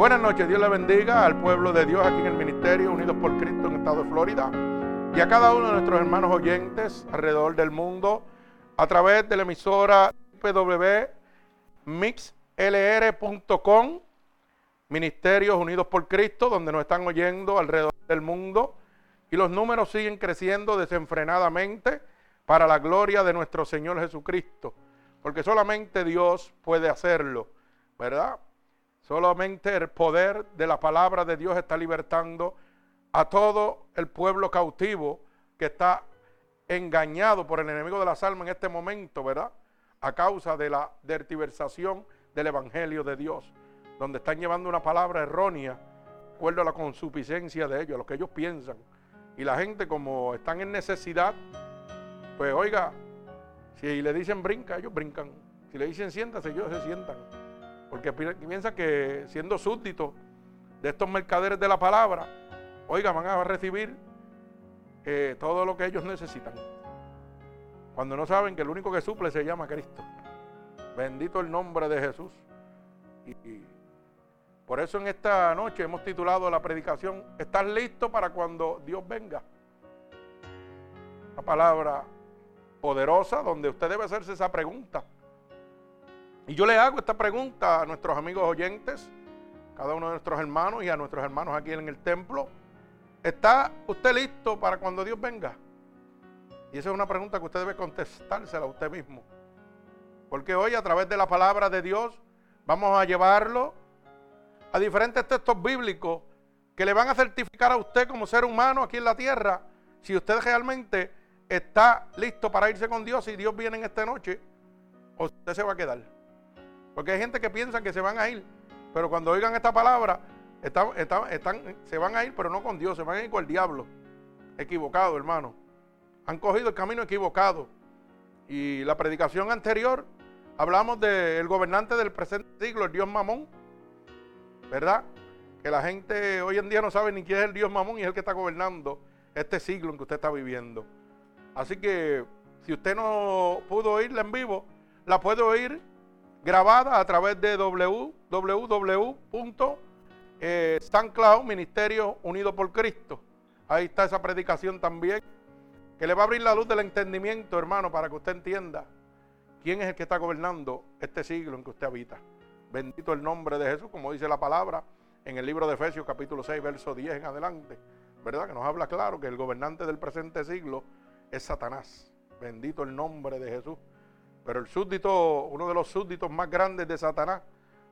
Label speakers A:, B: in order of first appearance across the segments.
A: Buenas noches, Dios le bendiga al pueblo de Dios aquí en el Ministerio Unidos por Cristo en el estado de Florida y a cada uno de nuestros hermanos oyentes alrededor del mundo a través de la emisora www.mixlr.com Ministerios Unidos por Cristo, donde nos están oyendo alrededor del mundo y los números siguen creciendo desenfrenadamente para la gloria de nuestro Señor Jesucristo, porque solamente Dios puede hacerlo, ¿verdad? Solamente el poder de la palabra de Dios está libertando a todo el pueblo cautivo que está engañado por el enemigo de las almas en este momento, ¿verdad? A causa de la dertiversación del Evangelio de Dios, donde están llevando una palabra errónea, de acuerdo a la consuficiencia de ellos, a lo que ellos piensan. Y la gente, como están en necesidad, pues oiga, si le dicen brinca, ellos brincan. Si le dicen siéntase, ellos se sientan. Porque piensan que siendo súbditos de estos mercaderes de la palabra, oiga, van a recibir eh, todo lo que ellos necesitan. Cuando no saben que el único que suple se llama Cristo. Bendito el nombre de Jesús. Y, por eso en esta noche hemos titulado la predicación, ¿estás listo para cuando Dios venga? Una palabra poderosa donde usted debe hacerse esa pregunta. Y yo le hago esta pregunta a nuestros amigos oyentes, cada uno de nuestros hermanos y a nuestros hermanos aquí en el templo. ¿Está usted listo para cuando Dios venga? Y esa es una pregunta que usted debe contestársela a usted mismo. Porque hoy a través de la palabra de Dios vamos a llevarlo a diferentes textos bíblicos que le van a certificar a usted como ser humano aquí en la tierra si usted realmente está listo para irse con Dios y Dios viene en esta noche o usted se va a quedar. Porque hay gente que piensa que se van a ir, pero cuando oigan esta palabra, están, se van a ir, pero no con Dios, se van a ir con el diablo. Equivocado, hermano. Han cogido el camino equivocado. Y la predicación anterior, hablamos del gobernante del presente siglo, el Dios Mamón. ¿Verdad? Que la gente hoy en día no sabe ni quién es el Dios Mamón y es el que está gobernando este siglo en que usted está viviendo. Así que si usted no pudo oírla en vivo, la puede oír grabada a través de www.sancloud Ministerio Unido por Cristo. Ahí está esa predicación también, que le va a abrir la luz del entendimiento, hermano, para que usted entienda quién es el que está gobernando este siglo en que usted habita. Bendito el nombre de Jesús, como dice la palabra en el libro de Efesios capítulo 6, verso 10 en adelante. ¿Verdad? Que nos habla claro que el gobernante del presente siglo es Satanás. Bendito el nombre de Jesús. Pero el súbdito, uno de los súbditos más grandes de Satanás,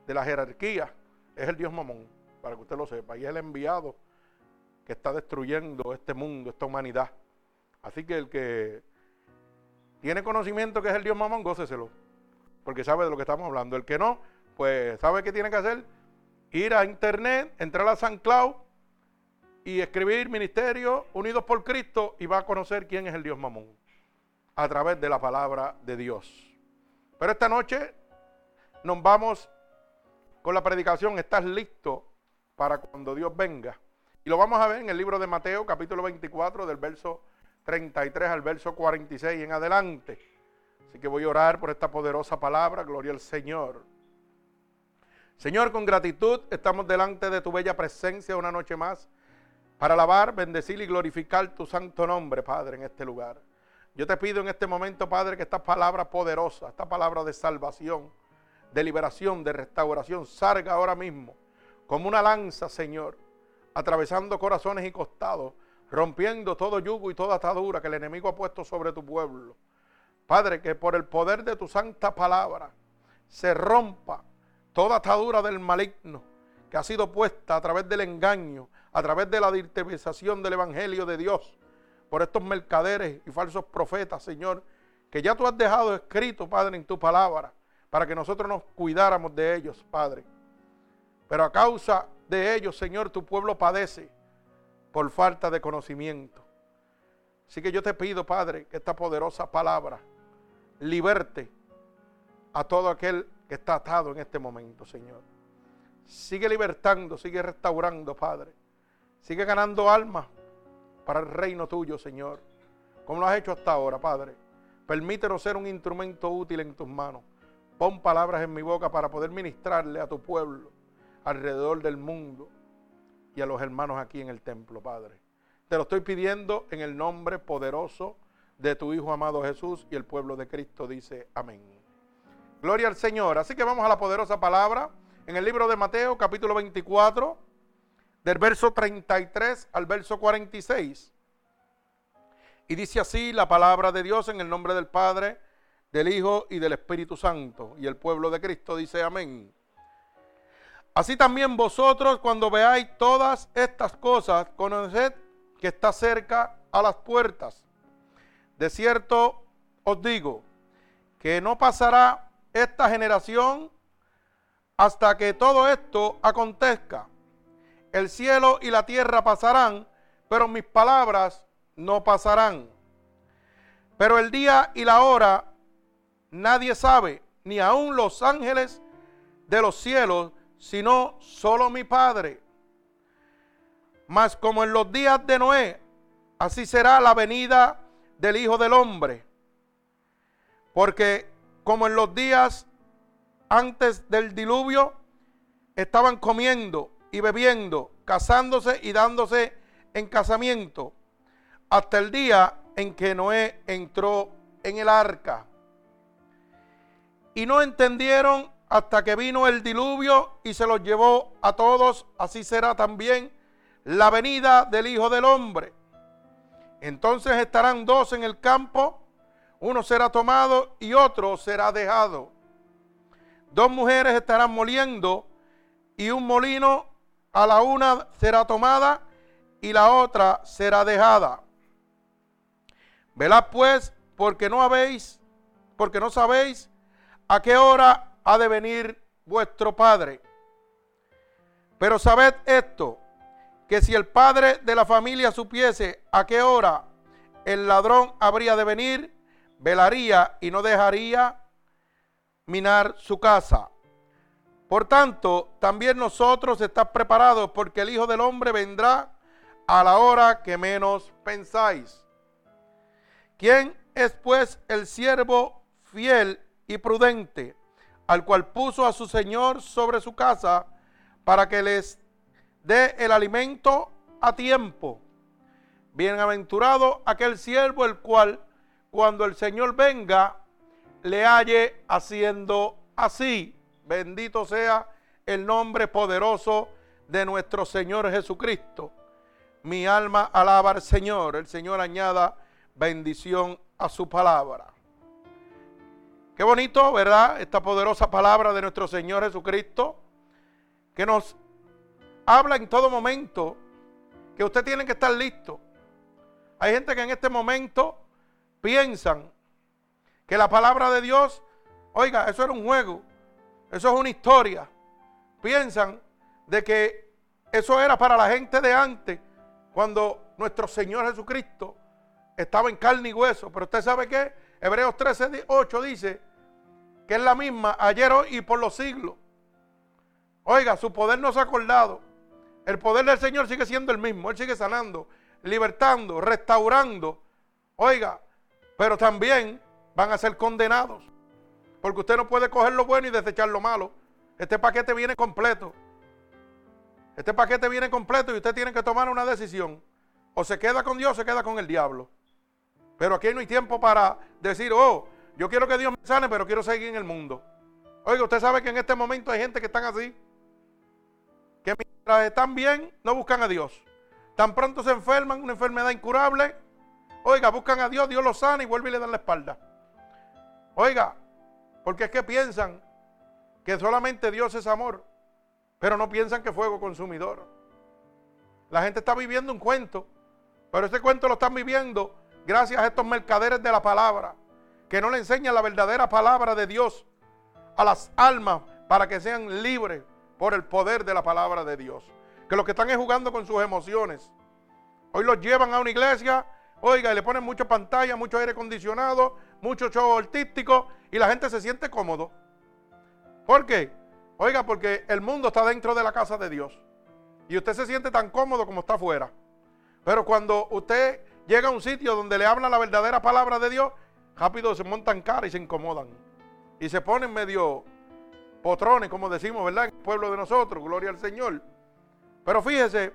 A: de la jerarquía, es el Dios Mamón, para que usted lo sepa. Y es el enviado que está destruyendo este mundo, esta humanidad. Así que el que tiene conocimiento que es el Dios Mamón, góceselo. Porque sabe de lo que estamos hablando. El que no, pues sabe qué tiene que hacer. Ir a internet, entrar a San Cloud y escribir Ministerio Unidos por Cristo y va a conocer quién es el Dios Mamón a través de la palabra de Dios. Pero esta noche nos vamos con la predicación, ¿estás listo para cuando Dios venga? Y lo vamos a ver en el libro de Mateo, capítulo 24, del verso 33 al verso 46 en adelante. Así que voy a orar por esta poderosa palabra, gloria al Señor. Señor, con gratitud estamos delante de tu bella presencia una noche más para alabar, bendecir y glorificar tu santo nombre, Padre, en este lugar. Yo te pido en este momento, Padre, que esta palabra poderosa, esta palabra de salvación, de liberación, de restauración, salga ahora mismo como una lanza, Señor, atravesando corazones y costados, rompiendo todo yugo y toda atadura que el enemigo ha puesto sobre tu pueblo. Padre, que por el poder de tu santa palabra se rompa toda atadura del maligno que ha sido puesta a través del engaño, a través de la directivización del Evangelio de Dios por estos mercaderes y falsos profetas, Señor, que ya tú has dejado escrito, Padre, en tu palabra, para que nosotros nos cuidáramos de ellos, Padre. Pero a causa de ellos, Señor, tu pueblo padece por falta de conocimiento. Así que yo te pido, Padre, que esta poderosa palabra liberte a todo aquel que está atado en este momento, Señor. Sigue libertando, sigue restaurando, Padre. Sigue ganando almas para el reino tuyo, Señor, como lo has hecho hasta ahora, Padre. Permítenos ser un instrumento útil en tus manos. Pon palabras en mi boca para poder ministrarle a tu pueblo, alrededor del mundo y a los hermanos aquí en el templo, Padre. Te lo estoy pidiendo en el nombre poderoso de tu Hijo amado Jesús y el pueblo de Cristo dice amén. Gloria al Señor. Así que vamos a la poderosa palabra en el libro de Mateo capítulo 24 del verso 33 al verso 46. Y dice así la palabra de Dios en el nombre del Padre, del Hijo y del Espíritu Santo. Y el pueblo de Cristo dice amén. Así también vosotros cuando veáis todas estas cosas, conoced que está cerca a las puertas. De cierto os digo que no pasará esta generación hasta que todo esto acontezca. El cielo y la tierra pasarán, pero mis palabras no pasarán. Pero el día y la hora nadie sabe, ni aun los ángeles de los cielos, sino solo mi Padre. Mas como en los días de Noé, así será la venida del Hijo del Hombre. Porque como en los días antes del diluvio, estaban comiendo y bebiendo, casándose y dándose en casamiento, hasta el día en que Noé entró en el arca. Y no entendieron hasta que vino el diluvio y se los llevó a todos, así será también la venida del Hijo del Hombre. Entonces estarán dos en el campo, uno será tomado y otro será dejado. Dos mujeres estarán moliendo y un molino a la una será tomada y la otra será dejada. Velad pues, porque no habéis, porque no sabéis a qué hora ha de venir vuestro Padre. Pero sabed esto, que si el padre de la familia supiese a qué hora el ladrón habría de venir, velaría y no dejaría minar su casa. Por tanto, también nosotros estamos preparados porque el Hijo del Hombre vendrá a la hora que menos pensáis. ¿Quién es pues el siervo fiel y prudente, al cual puso a su Señor sobre su casa para que les dé el alimento a tiempo? Bienaventurado aquel siervo el cual, cuando el Señor venga, le halle haciendo así. Bendito sea el nombre poderoso de nuestro Señor Jesucristo. Mi alma alaba al Señor. El Señor añada bendición a su palabra. Qué bonito, ¿verdad? Esta poderosa palabra de nuestro Señor Jesucristo que nos habla en todo momento que usted tiene que estar listo. Hay gente que en este momento piensan que la palabra de Dios, oiga, eso era un juego, eso es una historia. Piensan de que eso era para la gente de antes, cuando nuestro Señor Jesucristo estaba en carne y hueso. Pero usted sabe que Hebreos 13, 8 dice que es la misma ayer, hoy y por los siglos. Oiga, su poder no se ha acordado. El poder del Señor sigue siendo el mismo. Él sigue sanando, libertando, restaurando. Oiga, pero también van a ser condenados. Porque usted no puede coger lo bueno y desechar lo malo. Este paquete viene completo. Este paquete viene completo y usted tiene que tomar una decisión. O se queda con Dios o se queda con el diablo. Pero aquí no hay tiempo para decir, oh, yo quiero que Dios me sane, pero quiero seguir en el mundo. Oiga, usted sabe que en este momento hay gente que están así. Que mientras están bien, no buscan a Dios. Tan pronto se enferman, una enfermedad incurable. Oiga, buscan a Dios, Dios los sana y vuelve y le dan la espalda. Oiga, porque es que piensan que solamente Dios es amor, pero no piensan que fuego consumidor. La gente está viviendo un cuento, pero ese cuento lo están viviendo gracias a estos mercaderes de la palabra, que no le enseñan la verdadera palabra de Dios a las almas para que sean libres por el poder de la palabra de Dios. Que los que están es jugando con sus emociones. Hoy los llevan a una iglesia, oiga, y le ponen mucha pantalla, mucho aire acondicionado, mucho show artístico y la gente se siente cómodo. ¿Por qué? Oiga, porque el mundo está dentro de la casa de Dios. Y usted se siente tan cómodo como está afuera. Pero cuando usted llega a un sitio donde le habla la verdadera palabra de Dios, rápido se montan cara y se incomodan. Y se ponen medio, potrones, como decimos, ¿verdad? En el pueblo de nosotros, gloria al Señor. Pero fíjese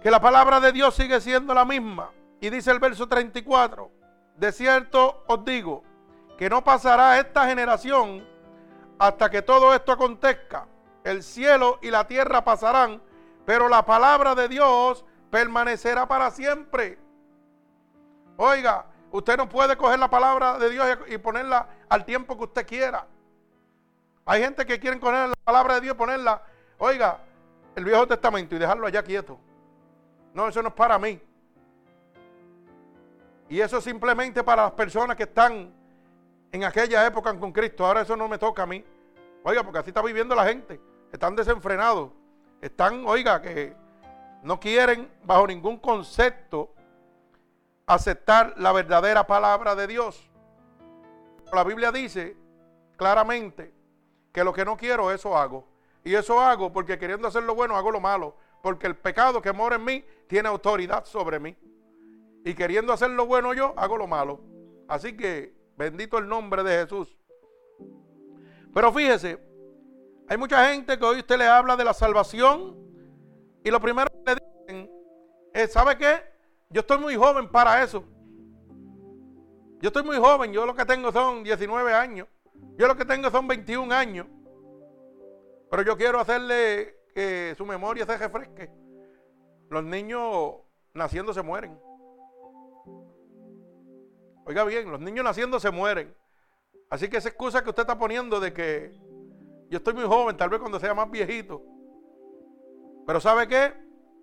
A: que la palabra de Dios sigue siendo la misma. Y dice el verso 34, de cierto os digo, que no pasará esta generación hasta que todo esto acontezca. El cielo y la tierra pasarán, pero la palabra de Dios permanecerá para siempre. Oiga, usted no puede coger la palabra de Dios y ponerla al tiempo que usted quiera. Hay gente que quiere coger la palabra de Dios y ponerla, oiga, el Viejo Testamento y dejarlo allá quieto. No, eso no es para mí. Y eso es simplemente para las personas que están en aquella época con Cristo. Ahora eso no me toca a mí. Oiga, porque así está viviendo la gente. Están desenfrenados. Están, oiga, que no quieren bajo ningún concepto aceptar la verdadera palabra de Dios. La Biblia dice claramente que lo que no quiero, eso hago. Y eso hago porque queriendo hacer lo bueno, hago lo malo. Porque el pecado que mora en mí tiene autoridad sobre mí. Y queriendo hacer lo bueno yo, hago lo malo. Así que bendito el nombre de Jesús. Pero fíjese, hay mucha gente que hoy usted le habla de la salvación y lo primero que le dicen es, ¿sabe qué? Yo estoy muy joven para eso. Yo estoy muy joven, yo lo que tengo son 19 años. Yo lo que tengo son 21 años. Pero yo quiero hacerle que su memoria se refresque. Los niños naciendo se mueren. Oiga bien, los niños naciendo se mueren. Así que esa excusa que usted está poniendo de que yo estoy muy joven, tal vez cuando sea más viejito. Pero ¿sabe qué?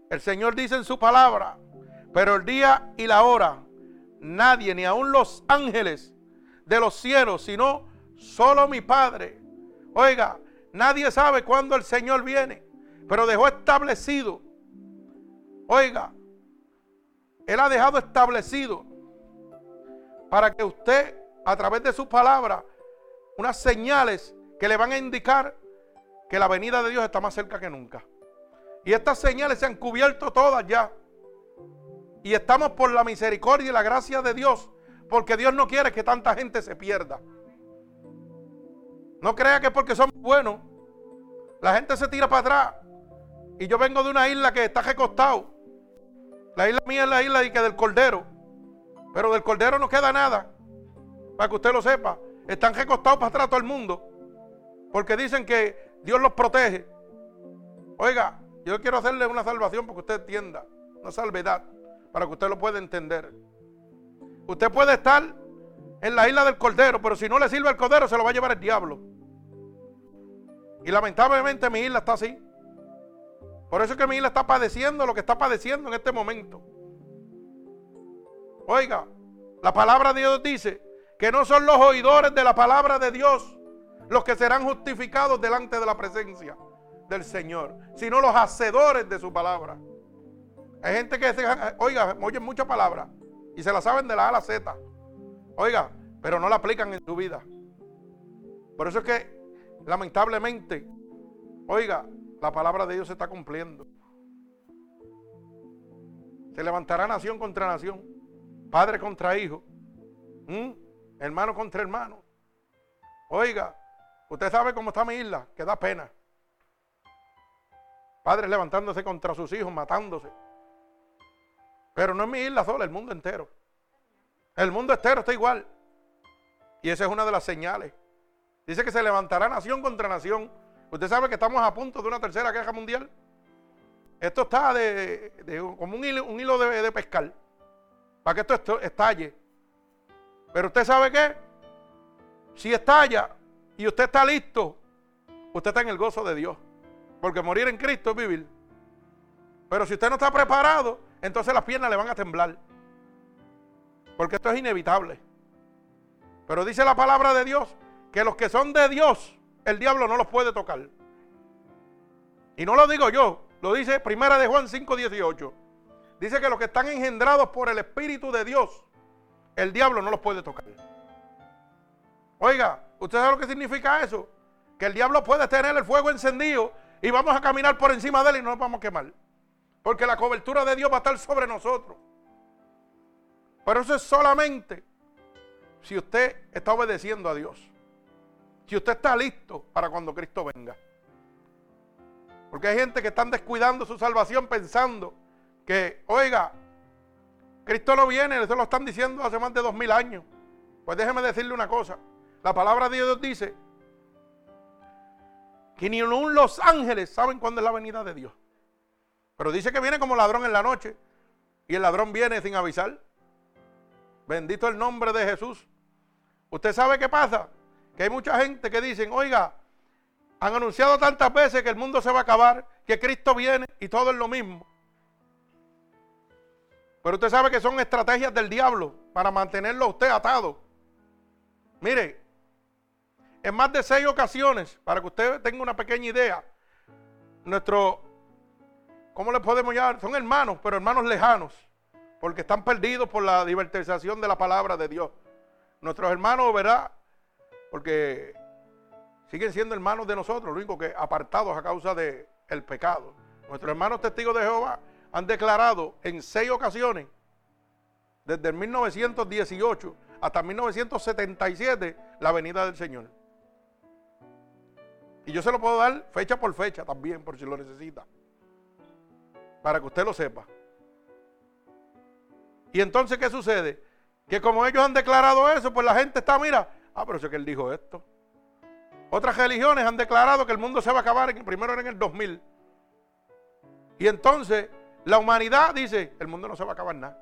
A: El Señor dice en su palabra, pero el día y la hora, nadie, ni aun los ángeles de los cielos, sino solo mi Padre. Oiga, nadie sabe cuándo el Señor viene, pero dejó establecido. Oiga, Él ha dejado establecido para que usted, a través de su palabra, unas señales que le van a indicar que la venida de Dios está más cerca que nunca. Y estas señales se han cubierto todas ya. Y estamos por la misericordia y la gracia de Dios, porque Dios no quiere que tanta gente se pierda. No crea que porque somos buenos, la gente se tira para atrás. Y yo vengo de una isla que está recostado. La isla mía es la isla del Cordero. Pero del Cordero no queda nada. Para que usted lo sepa. Están recostados para atrás todo el mundo. Porque dicen que Dios los protege. Oiga, yo quiero hacerle una salvación porque usted entienda. Una salvedad. Para que usted lo pueda entender. Usted puede estar en la isla del Cordero, pero si no le sirve el Cordero, se lo va a llevar el diablo. Y lamentablemente mi isla está así. Por eso es que mi isla está padeciendo lo que está padeciendo en este momento. Oiga, la palabra de Dios dice que no son los oidores de la palabra de Dios los que serán justificados delante de la presencia del Señor, sino los hacedores de su palabra. Hay gente que, se, oiga, oyen mucha palabra y se la saben de la A a la Z. Oiga, pero no la aplican en su vida. Por eso es que, lamentablemente, oiga, la palabra de Dios se está cumpliendo. Se levantará nación contra nación, padre contra hijo, hermano contra hermano. Oiga, Usted sabe cómo está mi isla, que da pena. Padres levantándose contra sus hijos, matándose. Pero no es mi isla sola, el mundo entero. El mundo entero está igual. Y esa es una de las señales. Dice que se levantará nación contra nación. Usted sabe que estamos a punto de una tercera guerra mundial. Esto está de, como un hilo, de, de, pescar. Para que esto estalle. Pero usted sabe qué? Si estalla, y usted está listo, usted está en el gozo de Dios. Porque morir en Cristo es vivir. Pero si usted no está preparado, entonces las piernas le van a temblar. Porque esto es inevitable. Pero dice la palabra de Dios que los que son de Dios, el diablo no los puede tocar. Y no lo digo yo, lo dice Primera de Juan 5:18. Dice que los que están engendrados por el Espíritu de Dios, el diablo no los puede tocar. Oiga, ¿usted sabe lo que significa eso? Que el diablo puede tener el fuego encendido y vamos a caminar por encima de él y no nos vamos a quemar. Porque la cobertura de Dios va a estar sobre nosotros. Pero eso es solamente si usted está obedeciendo a Dios. Si usted está listo para cuando Cristo venga. Porque hay gente que están descuidando su salvación pensando que, oiga, Cristo no viene, eso lo están diciendo hace más de dos mil años. Pues déjeme decirle una cosa. La palabra de Dios dice que ni aún los ángeles saben cuándo es la venida de Dios. Pero dice que viene como ladrón en la noche. Y el ladrón viene sin avisar. Bendito el nombre de Jesús. ¿Usted sabe qué pasa? Que hay mucha gente que dicen, oiga, han anunciado tantas veces que el mundo se va a acabar, que Cristo viene y todo es lo mismo. Pero usted sabe que son estrategias del diablo para mantenerlo a usted atado. Mire, en más de seis ocasiones, para que usted tenga una pequeña idea, nuestro, ¿cómo le podemos llamar? Son hermanos, pero hermanos lejanos, porque están perdidos por la divertización de la palabra de Dios. Nuestros hermanos, ¿verdad? Porque siguen siendo hermanos de nosotros, lo único que apartados a causa del el pecado. Nuestros hermanos testigos de Jehová han declarado en seis ocasiones, desde el 1918 hasta 1977, la venida del Señor. Y yo se lo puedo dar fecha por fecha también, por si lo necesita. Para que usted lo sepa. Y entonces, ¿qué sucede? Que como ellos han declarado eso, pues la gente está, mira, ah, pero sé que él dijo esto. Otras religiones han declarado que el mundo se va a acabar, primero era en el 2000. Y entonces la humanidad dice, el mundo no se va a acabar nada.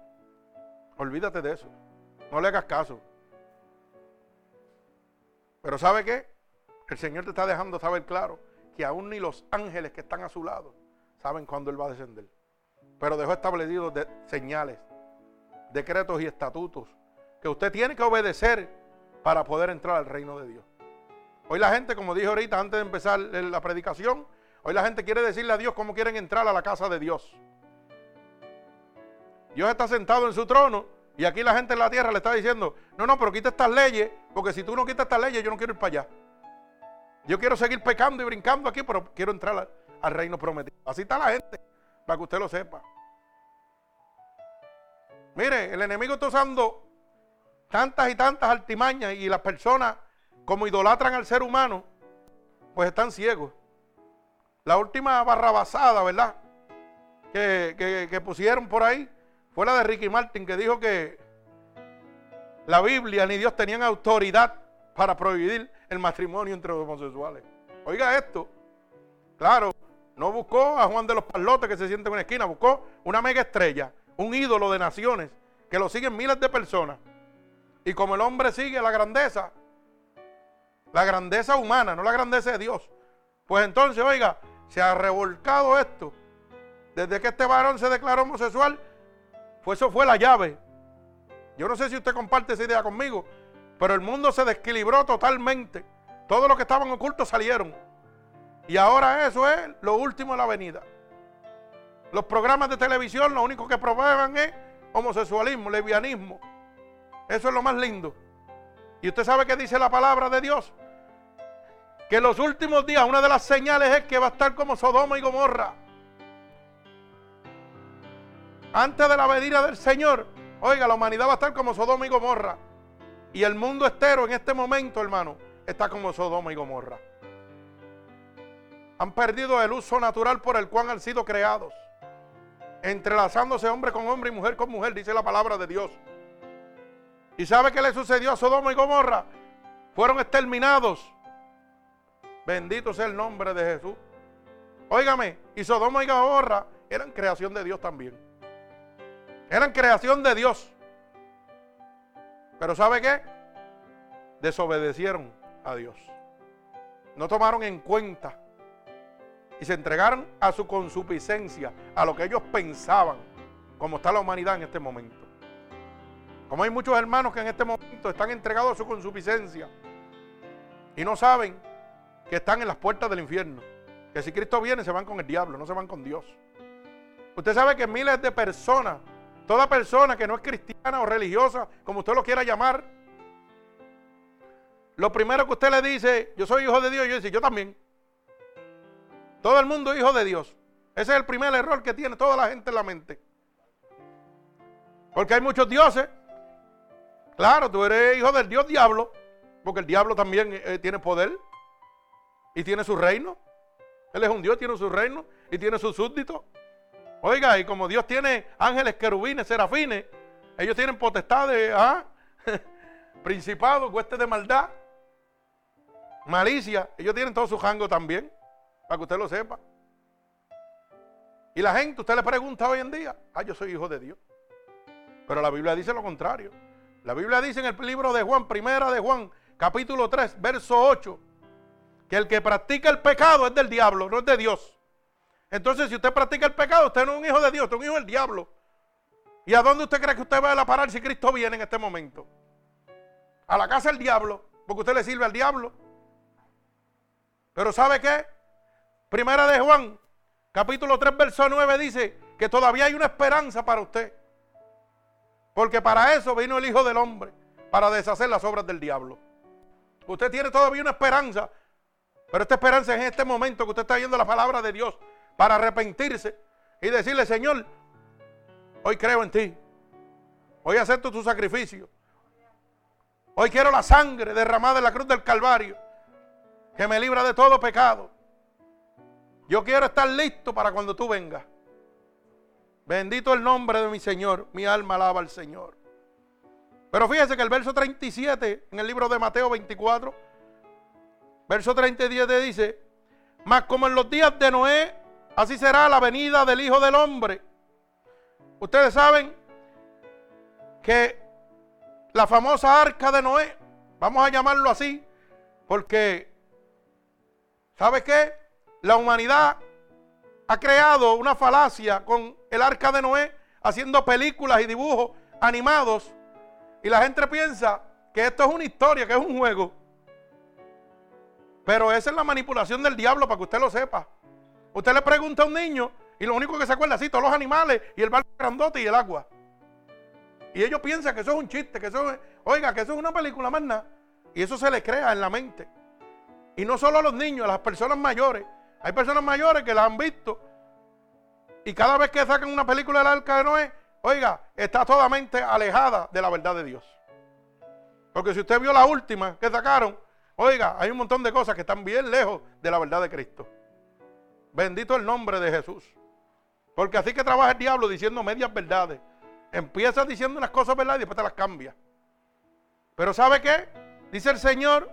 A: Olvídate de eso. No le hagas caso. Pero ¿sabe qué? El Señor te está dejando saber claro que aún ni los ángeles que están a su lado saben cuándo Él va a descender. Pero dejó establecidos señales, decretos y estatutos que usted tiene que obedecer para poder entrar al reino de Dios. Hoy la gente, como dije ahorita antes de empezar la predicación, hoy la gente quiere decirle a Dios cómo quieren entrar a la casa de Dios. Dios está sentado en su trono y aquí la gente en la tierra le está diciendo, no, no, pero quita estas leyes, porque si tú no quitas estas leyes, yo no quiero ir para allá. Yo quiero seguir pecando y brincando aquí, pero quiero entrar al, reino prometido. Así está la gente, para que usted lo sepa. Mire, el enemigo está usando tantas y tantas artimañas y las personas, como idolatran al ser humano, pues están ciegos. La última barrabasada, ¿verdad? Que, que pusieron por ahí fue la de Ricky Martin que dijo que la Biblia ni Dios tenían autoridad para prohibir el matrimonio entre los homosexuales. Oiga esto. Claro, no buscó a Juan de los Palotes que se siente en una esquina, buscó una mega estrella, un ídolo de naciones, que lo siguen miles de personas. Y como el hombre sigue la grandeza, la grandeza humana, no la grandeza de Dios, pues entonces, oiga, se ha revolcado esto. Desde que este varón se declaró homosexual, pues eso fue la llave. Yo no sé si usted comparte esa idea conmigo, pero el mundo se desequilibró totalmente. Todos los que estaban ocultos salieron. Y ahora eso es lo último de la venida. Los programas de televisión lo único que promueven es homosexualismo, lesbianismo. Eso es lo más lindo. Y usted sabe qué dice la palabra de Dios. Que en los últimos días una de las señales es que va a estar como Sodoma y Gomorra antes de la venida del Señor, oiga, la humanidad va a estar como Sodoma y Gomorra. Y el mundo entero en este momento, hermano, está como Sodoma y Gomorra. Han perdido el uso natural por el cual han sido creados. Entrelazándose hombre con hombre y mujer con mujer, dice la palabra de Dios. ¿Y sabe qué le sucedió a Sodoma y Gomorra? Fueron exterminados. Bendito sea el nombre de Jesús. Óigame, y Sodoma y Gomorra eran creación de Dios también. Eran creación de Dios. Pero ¿sabe qué? Desobedecieron a Dios. No tomaron en cuenta y se entregaron a su consuficiencia, a lo que ellos pensaban, como está la humanidad en este momento. Como hay muchos hermanos que en este momento están entregados a su consuficiencia y no saben que están en las puertas del infierno. Que si Cristo viene se van con el diablo, no se van con Dios. Usted sabe que miles de personas Toda persona que no es cristiana o religiosa, como usted lo quiera llamar, lo primero que usted le dice, yo soy hijo de Dios, yo dice, yo también. Todo el mundo es hijo de Dios. Ese es el primer error que tiene toda la gente en la mente. Porque hay muchos dioses. Claro, tú eres hijo del Dios diablo. Porque el diablo también eh, tiene poder y tiene su reino. Él es un Dios, tiene su reino y tiene sus súbditos. Oiga, y como Dios tiene ángeles, querubines, serafines, ellos tienen potestades, ¿ah? principados, huestes de maldad, malicia. Ellos tienen todo su rango también, para que usted lo sepa. Y la gente, usted le pregunta hoy en día, ah, yo soy hijo de Dios. Pero la Biblia dice lo contrario. La Biblia dice en el libro de Juan, primera de Juan, capítulo 3, verso 8, que el que practica el pecado es del diablo, no es de Dios. Entonces, si usted practica el pecado, usted no es un hijo de Dios, usted es un hijo del diablo. ¿Y a dónde usted cree que usted va a parar si Cristo viene en este momento? A la casa del diablo, porque usted le sirve al diablo. Pero ¿sabe qué? Primera de Juan, capítulo 3, verso 9 dice que todavía hay una esperanza para usted. Porque para eso vino el Hijo del Hombre, para deshacer las obras del diablo. Usted tiene todavía una esperanza, pero esta esperanza es en este momento que usted está viendo la palabra de Dios para arrepentirse y decirle, Señor, hoy creo en ti. Hoy acepto tu sacrificio. Hoy quiero la sangre derramada en la cruz del Calvario, que me libra de todo pecado. Yo quiero estar listo para cuando tú vengas. Bendito el nombre de mi Señor. Mi alma alaba al Señor. Pero fíjese que el verso 37 en el libro de Mateo 24, verso 37 dice, mas como en los días de Noé, así será la venida del Hijo del Hombre. Ustedes saben que la famosa arca de Noé, vamos a llamarlo así, porque, ¿sabe qué? La humanidad ha creado una falacia con el arca de Noé, haciendo películas y dibujos animados, y la gente piensa que esto es una historia, que es un juego. Pero esa es la manipulación del diablo, para que usted lo sepa. Usted le pregunta a un niño y lo único que se acuerda es todos los animales y el barco grandote y el agua. Y ellos piensan que eso es un chiste, que eso es, oiga, que eso es una película más nada. Y eso se le crea en la mente. Y no solo a los niños, a las personas mayores. Hay personas mayores que la han visto. Y cada vez que sacan una película del arca de Noé, oiga, está totalmente alejada de la verdad de Dios. Porque si usted vio la última que sacaron, oiga, hay un montón de cosas que están bien lejos de la verdad de Cristo. Bendito el nombre de Jesús. Porque así que trabaja el diablo diciendo medias verdades. Empieza diciendo unas cosas verdades y después te las cambia. Pero ¿sabe qué? Dice el Señor,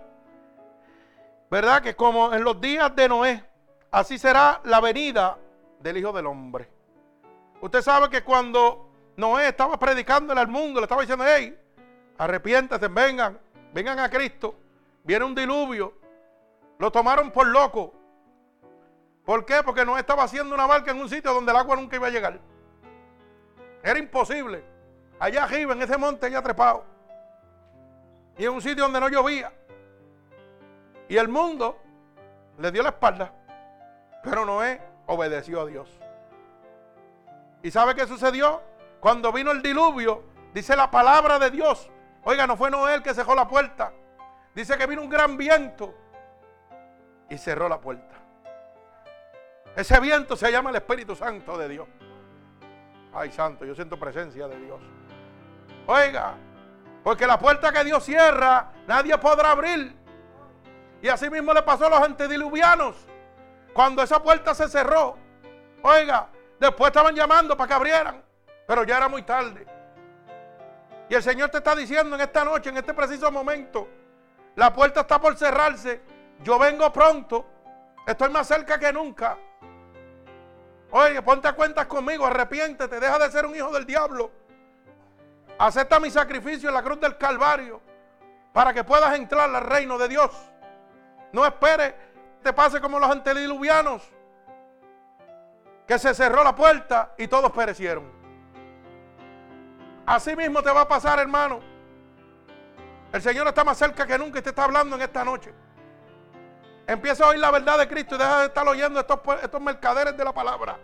A: ¿verdad? Que como en los días de Noé, así será la venida del Hijo del Hombre. Usted sabe que cuando Noé estaba predicándole al mundo, le estaba diciendo, hey, arrepiéntase, vengan, vengan a Cristo. Viene un diluvio. Lo tomaron por loco. ¿Por qué? Porque no estaba haciendo una barca en un sitio donde el agua nunca iba a llegar. Era imposible. Allá arriba, en ese monte, allá trepado. Y en un sitio donde no llovía. Y el mundo le dio la espalda. Pero Noé obedeció a Dios. ¿Y sabe qué sucedió? Cuando vino el diluvio, dice la palabra de Dios. Oiga, no fue Noé el que cerró la puerta. Dice que vino un gran viento y cerró la puerta. Ese viento se llama el Espíritu Santo de Dios. Ay, santo, yo siento presencia de Dios. Oiga, porque la puerta que Dios cierra, nadie podrá abrir. Y así mismo le pasó a los antediluvianos. Cuando esa puerta se cerró, oiga, después estaban llamando para que abrieran, pero ya era muy tarde. Y el Señor te está diciendo en esta noche, en este preciso momento, la puerta está por cerrarse, yo vengo pronto, estoy más cerca que nunca. Oye, ponte a cuentas conmigo, arrepiéntete, deja de ser un hijo del diablo. Acepta mi sacrificio en la cruz del Calvario para que puedas entrar al reino de Dios. No espere que te pase como los antediluvianos, que se cerró la puerta y todos perecieron. Así mismo te va a pasar, hermano. El Señor está más cerca que nunca y te está hablando en esta noche. Empieza a oír la verdad de Cristo y deja de estar oyendo estos, estos mercaderes de la palabra.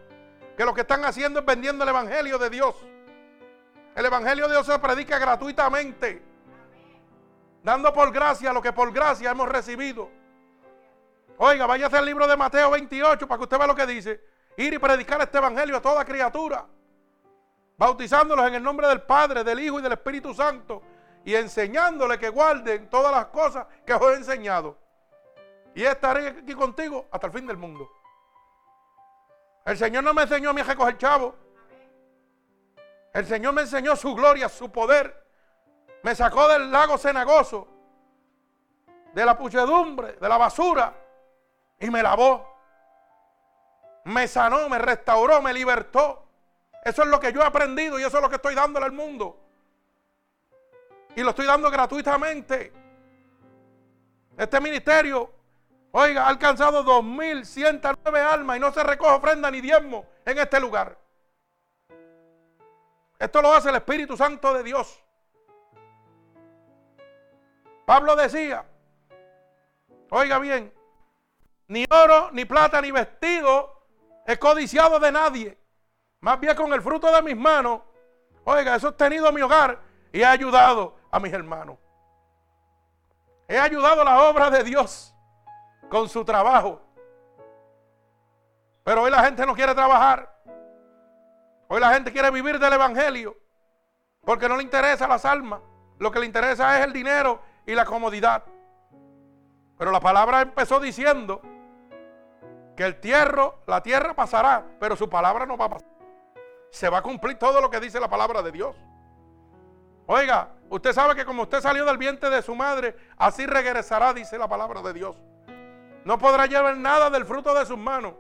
A: Que lo que están haciendo es vendiendo el Evangelio de Dios. El Evangelio de Dios se predica gratuitamente. Dando por gracia lo que por gracia hemos recibido. Oiga, váyase al libro de Mateo 28 para que usted vea lo que dice. Ir y predicar este Evangelio a toda criatura. Bautizándolos en el nombre del Padre, del Hijo y del Espíritu Santo. y enseñándole que guarden todas las cosas que os he enseñado. Y estaré aquí contigo hasta el fin del mundo. El Señor no me enseñó a mí a chavo. El Señor me enseñó su gloria, su poder. Me sacó del lago cenagoso, de la puchedumbre, de la basura, y me lavó. Me sanó, me restauró, me libertó. Eso es lo que yo he aprendido y eso es lo que estoy dándole al mundo. Y lo estoy dando gratuitamente. Este ministerio, oiga, ha alcanzado 2.109 almas y no se recoge ofrenda ni diezmo en este lugar. Esto lo hace el Espíritu Santo de Dios. Pablo decía, oiga bien, ni oro, ni plata, ni vestido he codiciado de nadie. Más bien con el fruto de mis manos, oiga, he sostenido mi hogar y he ayudado a mis hermanos. He ayudado a la obra de Dios con su trabajo. Pero hoy la gente no quiere trabajar. Hoy la gente quiere vivir del Evangelio porque no le interesa las almas. Lo que le interesa es el dinero y la comodidad. Pero la palabra empezó diciendo que el tierra, la tierra pasará, pero su palabra no va a pasar. Se va a cumplir todo lo que dice la palabra de Dios. Oiga, usted sabe que como usted salió del vientre de su madre, así regresará, dice la palabra de Dios. No podrá llevar nada del fruto de sus manos.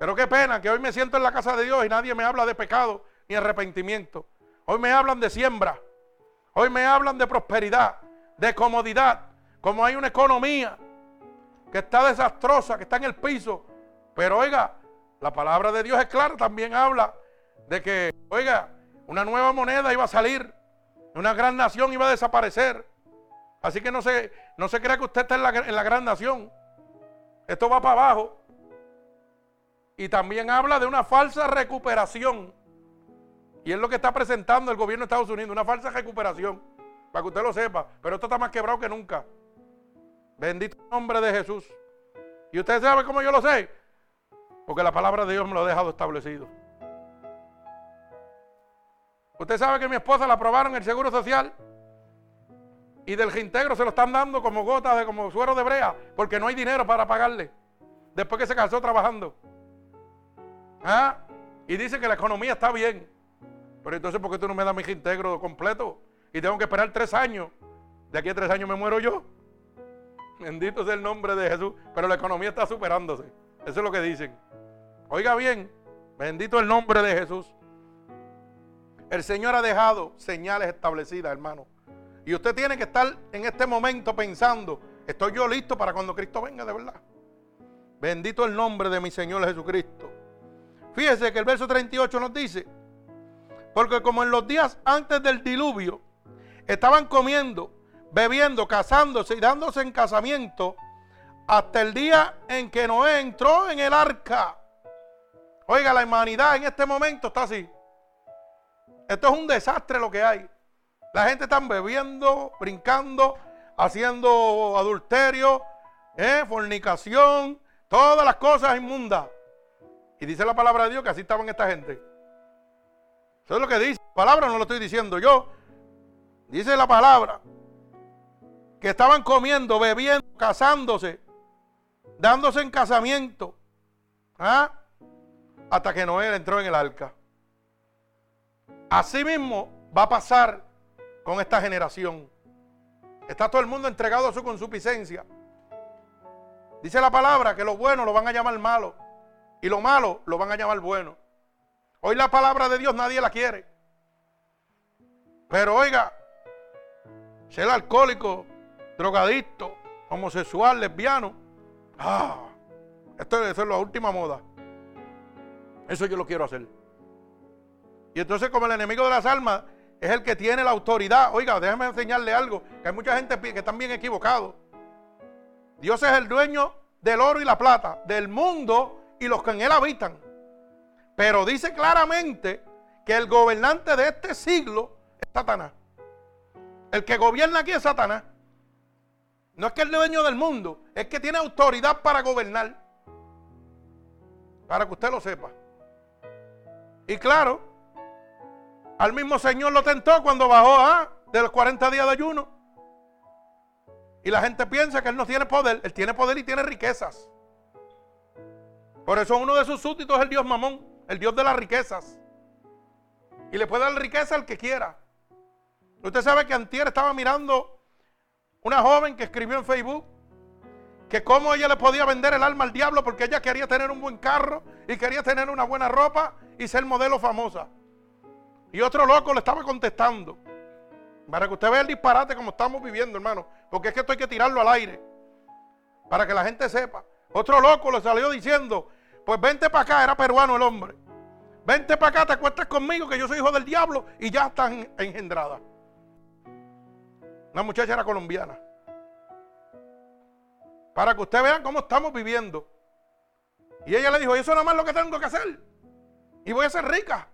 A: Pero qué pena que hoy me siento en la casa de Dios y nadie me habla de pecado ni arrepentimiento. Hoy me hablan de siembra. Hoy me hablan de prosperidad, de comodidad. Como hay una economía que está desastrosa, que está en el piso. Pero oiga, la palabra de Dios es clara. También habla de que, oiga, una nueva moneda iba a salir. Una gran nación iba a desaparecer. Así que no se, no se crea que usted está en la, en la gran nación. Esto va para abajo. Y también habla de una falsa recuperación. Y es lo que está presentando el gobierno de Estados Unidos, una falsa recuperación. Para que usted lo sepa. Pero esto está más quebrado que nunca. Bendito nombre de Jesús. ¿Y usted sabe cómo yo lo sé? Porque la palabra de Dios me lo ha dejado establecido. Usted sabe que mi esposa la aprobaron el Seguro Social y del reintegro se lo están dando como gotas de como suero de brea porque no hay dinero para pagarle después que se casó trabajando. ¿Ah? Y dice que la economía está bien. Pero entonces, ¿por qué tú no me das mi reintegro completo? Y tengo que esperar tres años. De aquí a tres años me muero yo. Bendito sea el nombre de Jesús. Pero la economía está superándose. Eso es lo que dicen. Oiga bien, bendito el nombre de Jesús. El Señor ha dejado señales establecidas, hermano. Y usted tiene que estar en este momento pensando, estoy yo listo para cuando Cristo venga de verdad. Bendito el nombre de mi Señor Jesucristo. Fíjese que el verso 38 nos dice, porque como en los días antes del diluvio estaban comiendo, bebiendo, casándose y dándose en casamiento, hasta el día en que Noé entró en el arca. Oiga, la humanidad en este momento está así. Esto es un desastre lo que hay. La gente está bebiendo, brincando, haciendo adulterio, ¿eh? fornicación, todas las cosas inmundas. Y dice la palabra de Dios que así estaban esta gente. Eso es lo que dice. La palabra no lo estoy diciendo yo. Dice la palabra que estaban comiendo, bebiendo, casándose, dándose en casamiento. ¿ah? Hasta que Noé entró en el arca. Así mismo va a pasar con esta generación. Está todo el mundo entregado a su consuficiencia. Dice la palabra que lo bueno lo van a llamar malo. Y lo malo lo van a llamar bueno. Hoy la palabra de Dios nadie la quiere. Pero oiga, ser alcohólico, drogadicto, homosexual, lesbiano, ah, esto, es la última moda. Eso yo lo quiero hacer. Y entonces como el enemigo de las almas es el que tiene la autoridad, oiga, déjame enseñarle algo, que hay mucha gente que están bien equivocados. Dios es el dueño del oro y la plata, del mundo y los que en él habitan. Pero dice claramente que el gobernante de este siglo es Satanás. El que gobierna aquí es Satanás. No es que es dueño del mundo, es que tiene autoridad para gobernar. Para que usted lo sepa. Y claro, Al mismo Señor lo tentó cuando bajó ¿ah? de los 40 días de ayuno. Y la gente piensa que Él no tiene poder. Él tiene poder y tiene riquezas. Por eso uno de sus súbditos es el Dios Mamón, el Dios de las riquezas. Y le puede dar riqueza al que quiera. Usted sabe que Antier estaba mirando una joven que escribió en Facebook que cómo ella le podía vender el alma al diablo porque ella quería tener un buen carro y quería tener una buena ropa y ser modelo famosa. Y otro loco le estaba contestando. Para que usted vea el disparate como estamos viviendo, hermano. Porque es que esto hay que tirarlo al aire. Para que la gente sepa. Otro loco le salió diciendo, pues vente para acá, era peruano el hombre. Vente para acá, te acuestas conmigo que yo soy hijo del diablo y ya están engendradas. Una muchacha era colombiana. Para que usted vean cómo estamos viviendo. Y ella le dijo, eso nada más lo que tengo que hacer. Y voy a ser rica.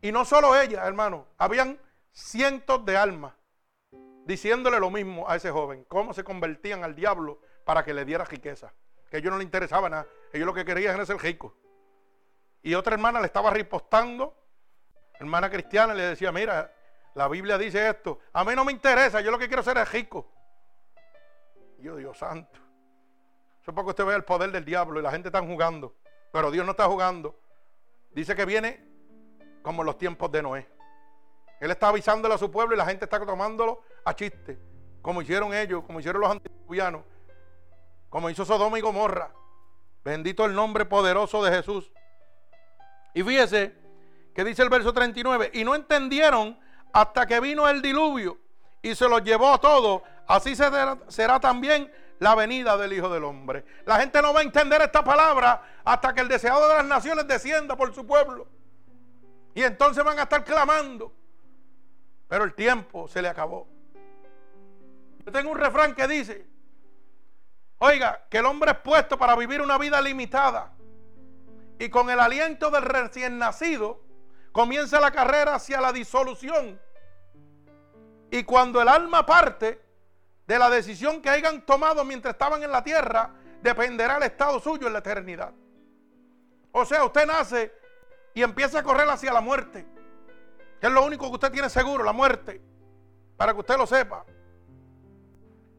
A: Y no solo ella, hermano. Habían cientos de almas diciéndole lo mismo a ese joven. Cómo se convertían al diablo para que le diera riqueza. Que a ellos no le interesaba nada. Ellos lo que querían era ser ricos. Y otra hermana le estaba ripostando. Hermana cristiana le decía, mira, la Biblia dice esto. A mí no me interesa, yo lo que quiero ser es rico. yo, Dios santo. Eso es para que usted vea el poder del diablo y la gente está jugando. Pero Dios no está jugando. Dice que viene como en los tiempos de Noé. Él está avisándole a su pueblo y la gente está tomándolo a chiste. Como hicieron ellos, como hicieron los antiguos, como hizo Sodoma y Gomorra. Bendito el nombre poderoso de Jesús. Y fíjese que dice el verso 39, y no entendieron hasta que vino el diluvio y se los llevó a todos. Así será, será también la venida del Hijo del Hombre. La gente no va a entender esta palabra hasta que el deseado de las naciones descienda por su pueblo. Y entonces van a estar clamando. Pero el tiempo se le acabó. Yo tengo un refrán que dice, oiga, que el hombre es puesto para vivir una vida limitada. Y con el aliento del recién nacido, comienza la carrera hacia la disolución. Y cuando el alma parte de la decisión que hayan tomado mientras estaban en la tierra, dependerá el estado suyo en la eternidad. O sea, usted nace y empieza a correr hacia la muerte, que es lo único que usted tiene seguro, la muerte, para que usted lo sepa.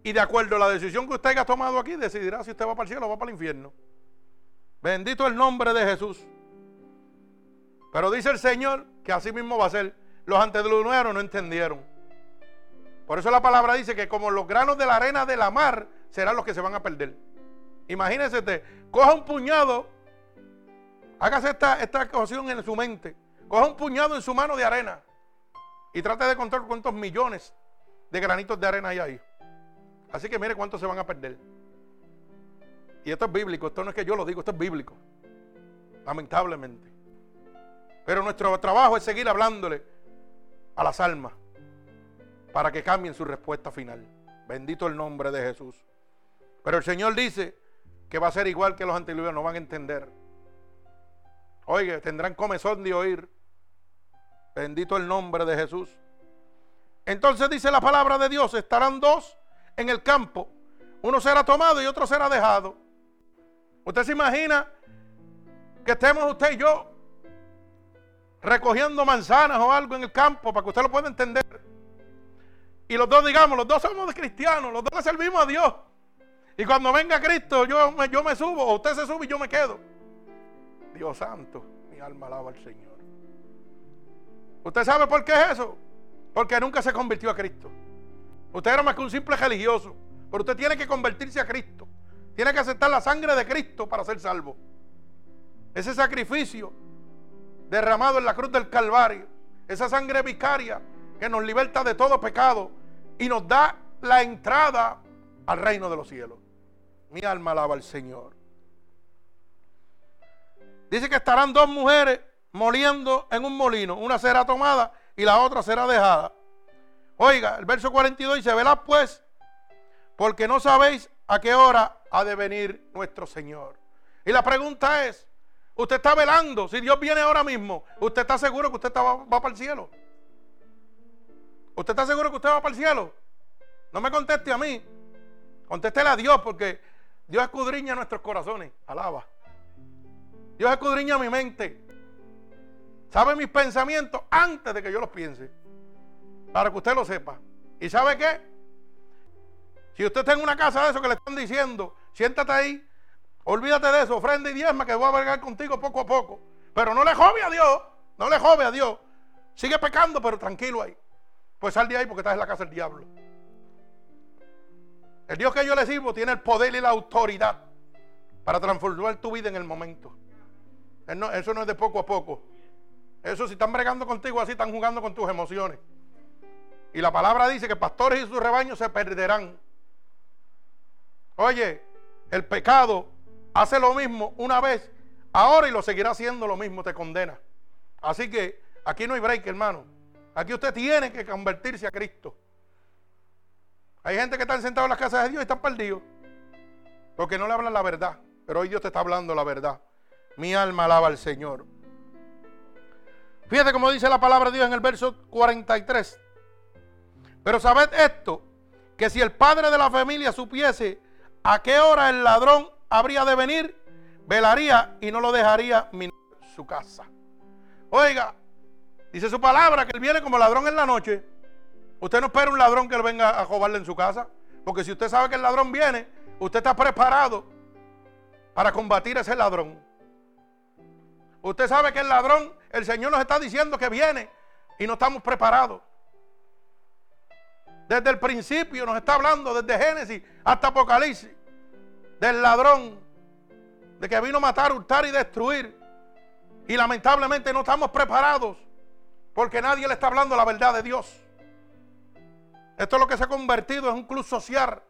A: Y de acuerdo a la decisión que usted haya tomado aquí, decidirá si usted va para el cielo o va para el infierno. Bendito el nombre de Jesús. Pero dice el Señor que así mismo va a ser. Los antediluvianos no entendieron. Por eso la palabra dice que como los granos de la arena de la mar serán los que se van a perder. Imagínese usted, coja un puñado, hágase esta, esta en su mente, coja un puñado en su mano de arena y trate de contar cuántos millones de granitos de arena hay ahí. Así que mire cuántos se van a perder. Y esto es bíblico, esto no es que yo lo digo, esto es bíblico. Lamentablemente. Pero nuestro trabajo es seguir hablándole a las almas para que cambien su respuesta final. Bendito el nombre de Jesús. Pero el Señor dice que va a ser igual que los antiguos, no van a entender. Oye, tendrán comezón de oír. Bendito el nombre de Jesús. Entonces dice la palabra de Dios, estarán dos en el campo. Uno será tomado y otro será dejado. Usted se imagina que estemos usted y yo recogiendo manzanas o algo en el campo para que usted lo pueda entender. Y los dos digamos, los dos somos cristianos, los dos le servimos a Dios. Y cuando venga Cristo, yo me, yo me subo, o usted se sube y yo me quedo. Dios santo, mi alma alaba al Señor. ¿Usted sabe por qué es eso? Porque nunca se convirtió a Cristo. Usted era más que un simple religioso. Pero usted tiene que convertirse a Cristo. Tiene que aceptar la sangre de Cristo para ser salvo. Ese sacrificio derramado en la cruz del Calvario, esa sangre vicaria que nos liberta de todo pecado y nos da la entrada al reino de los cielos. Mi alma alaba al Señor. Dice que estarán dos mujeres moliendo en un molino. Una será tomada y la otra será dejada. Oiga, el verso 42 dice, velad pues, porque no sabéis a qué hora ha de venir nuestro Señor. Y la pregunta es, Usted está velando. Si Dios viene ahora mismo, ¿usted está seguro que usted va, para el cielo? ¿Usted está seguro que usted va para el cielo? No me conteste a mí. Contéstele a Dios porque Dios escudriña nuestros corazones. Alaba. Dios escudriña mi mente. sabe mis pensamientos antes de que yo los piense. Para que usted lo sepa. ¿Y sabe qué? Si usted está en una casa de eso que le están diciendo, siéntate ahí, olvídate de eso, ofrenda y diezma que voy a vergar contigo poco a poco. Pero no le jove a Dios, no le jove a Dios. Sigue pecando, pero tranquilo ahí. Pues sal de ahí porque estás en la casa del diablo. El Dios que yo le sirvo tiene el poder y la autoridad para transformar tu vida en el momento. eso no es de poco a poco. Eso si están bregando contigo así, están jugando con tus emociones. Y la palabra dice que pastores y sus rebaños se perderán. Oye, el pecado hace lo mismo una vez, ahora y lo seguirá haciendo lo mismo, te condena. Así que aquí no hay break, hermano. Aquí usted tiene que convertirse a Cristo. Hay gente que está sentada en las casas de Dios y están perdidos. Porque no le hablan la verdad. Pero hoy Dios te está hablando la verdad. Mi alma alaba al Señor. Fíjate cómo dice la palabra de Dios en el verso 43. Pero sabed esto, que si el padre de la familia supiese a qué hora el ladrón habría de venir, velaría y no lo dejaría minar su casa. Oiga, dice su palabra que él viene como ladrón en la noche. Usted no espera un ladrón que venga a robarle en su casa. Porque si usted sabe que el ladrón viene, usted está preparado para combatir a ese ladrón. Usted sabe que el ladrón, el Señor nos está diciendo que viene y no estamos preparados. Desde el principio nos está hablando, desde Génesis hasta Apocalipsis, del ladrón, de que vino a matar, hurtar y destruir. Y lamentablemente no estamos preparados porque nadie le está hablando la verdad de Dios. Esto es lo que se ha convertido en un club social,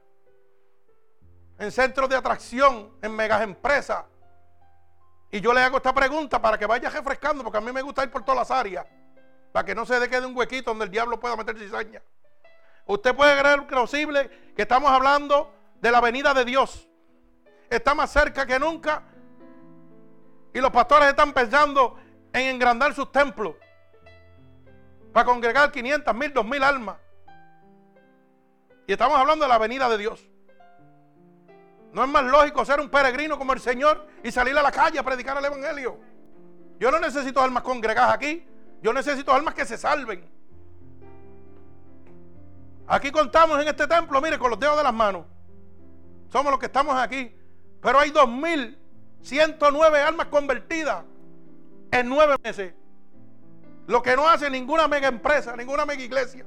A: en centros de atracción, en megas empresas. Y yo le hago esta pregunta para que vaya refrescando, porque a mí me gusta ir por todas las áreas, para que no se quede un huequito donde el diablo pueda meter cizaña. Usted puede creer posible que estamos hablando de la venida de Dios. Está más cerca que nunca. Y los pastores están pensando en engrandar sus templos para congregar 500, mil, 2000 almas. Y estamos hablando de la venida de Dios. No es más lógico ser un peregrino como el Señor y salir a la calle a predicar el Evangelio. Yo no necesito almas congregadas aquí. Yo necesito almas que se salven. Aquí contamos en este templo, mire, con los dedos de las manos. Somos los que estamos aquí. Pero hay 2.109 almas convertidas en nueve meses. Lo que no hace ninguna mega empresa, ninguna mega iglesia.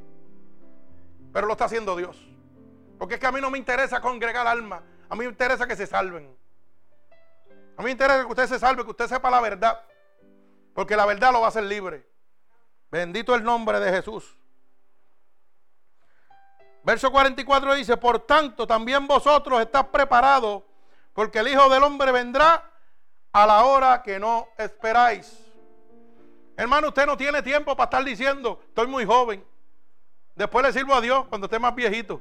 A: Pero lo está haciendo Dios. Porque es que a mí no me interesa congregar almas. A mí me interesa que se salven. A mí me interesa que usted se salve, que usted sepa la verdad. Porque la verdad lo va a hacer libre. Bendito el nombre de Jesús. Verso 44 dice, por tanto también vosotros estáis preparados, porque el Hijo del Hombre vendrá a la hora que no esperáis. Hermano, usted no tiene tiempo para estar diciendo, estoy muy joven. Después le sirvo a Dios cuando esté más viejito.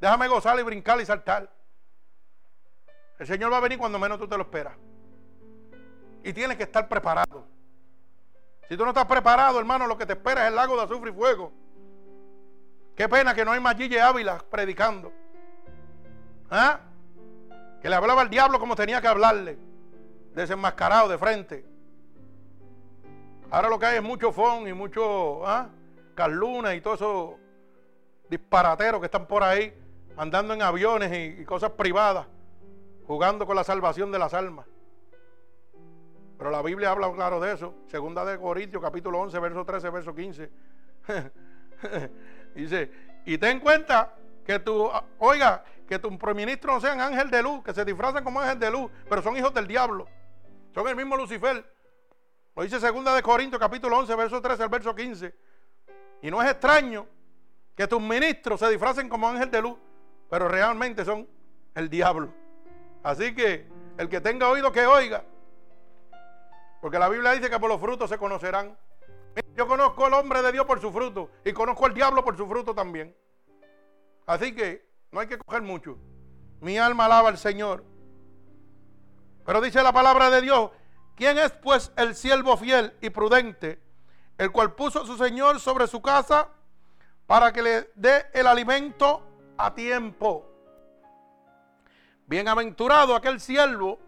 A: Déjame gozar y brincar y saltar. El Señor va a venir cuando menos tú te lo esperas. Y tienes que estar preparado. Si tú no estás preparado, hermano, lo que te espera es el lago de azufre y fuego. Qué pena que no hay más Gille Ávila predicando. ¿Ah? Que le hablaba al diablo como tenía que hablarle. Desenmascarado de frente. Ahora lo que hay es mucho fon y mucho ¿ah? Carluna y todo eso disparateros que están por ahí andando en aviones y, cosas privadas, jugando con la salvación de las almas. Pero la Biblia habla claro de eso. Segunda de Corintios, capítulo 11, verso 13, verso 15. Dice, y ten en cuenta que tu, oiga, que tu ministro no sean ángel de luz, que se disfrazan como ángel de luz, pero son hijos del diablo. Son el mismo Lucifer. Lo dice segunda de Corintios, capítulo 11, verso 13 al verso 15. Y no es extraño que tus ministros se disfracen como ángel de luz, pero realmente son el diablo. Así que el que tenga oído que oiga, porque la Biblia dice que por los frutos se conocerán. Yo conozco al hombre de Dios por su fruto y conozco al diablo por su fruto también. Así que no hay que coger mucho. Mi alma alaba al Señor. Pero dice la palabra de Dios, ¿quién es pues el siervo fiel y prudente, el cual puso a su Señor sobre su casa para que le dé el alimento a tiempo. Bienaventurado aquel siervo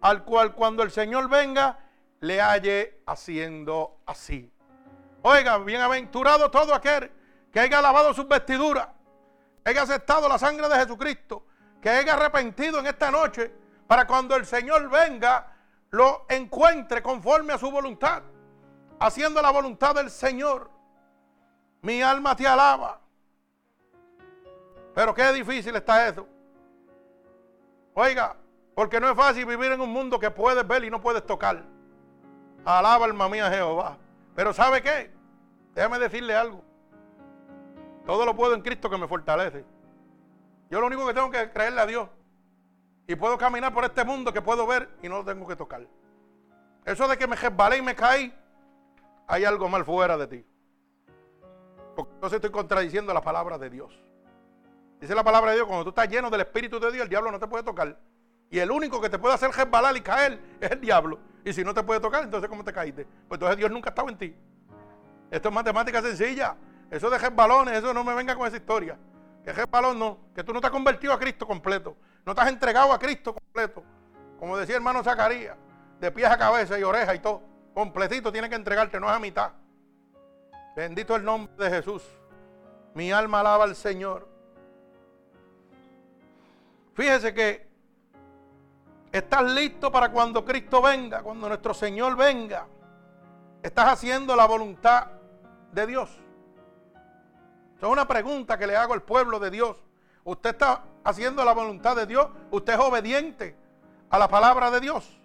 A: al cual cuando el Señor venga le halle haciendo así. Oiga, bienaventurado todo aquel que haya lavado sus vestiduras, que haya aceptado la sangre de Jesucristo, que haya arrepentido en esta noche, para cuando el Señor venga, lo encuentre conforme a su voluntad, haciendo la voluntad del Señor. Mi alma te alaba. Pero qué difícil está eso. Oiga, porque no es fácil vivir en un mundo que puedes ver y no puedes tocar. Alaba alma mía Jehová. Pero ¿sabe qué? Déjame decirle algo. Todo lo puedo en Cristo que me fortalece. Yo lo único que tengo que creerle a Dios. Y puedo caminar por este mundo que puedo ver y no lo tengo que tocar. Eso de que me resbalé y me caí, hay algo mal fuera de ti. Porque entonces estoy contradiciendo la palabra de Dios. Dice la palabra de Dios, cuando tú estás lleno del Espíritu de Dios, el diablo no te puede tocar. Y el único que te puede hacer resbalar y caer es el diablo. Y si no te puede tocar, entonces ¿cómo te caíste? Pues entonces Dios nunca ha estado en ti. Esto es matemática sencilla. Eso de resbalones, eso no me venga con esa historia. Que resbalón no, que tú no te has convertido a Cristo completo. No te has entregado a Cristo completo. Como decía el hermano Zacarías, de pies a cabeza y oreja y todo. Completito tiene que entregarte, no es a mitad. Bendito el nombre de Jesús. Mi alma alaba al Señor. Fíjese que estás listo para cuando Cristo venga, cuando nuestro Señor venga. Estás haciendo la voluntad de Dios. Es una pregunta que le hago al pueblo de Dios. ¿Usted está haciendo la voluntad de Dios? ¿Usted es obediente a la palabra de Dios?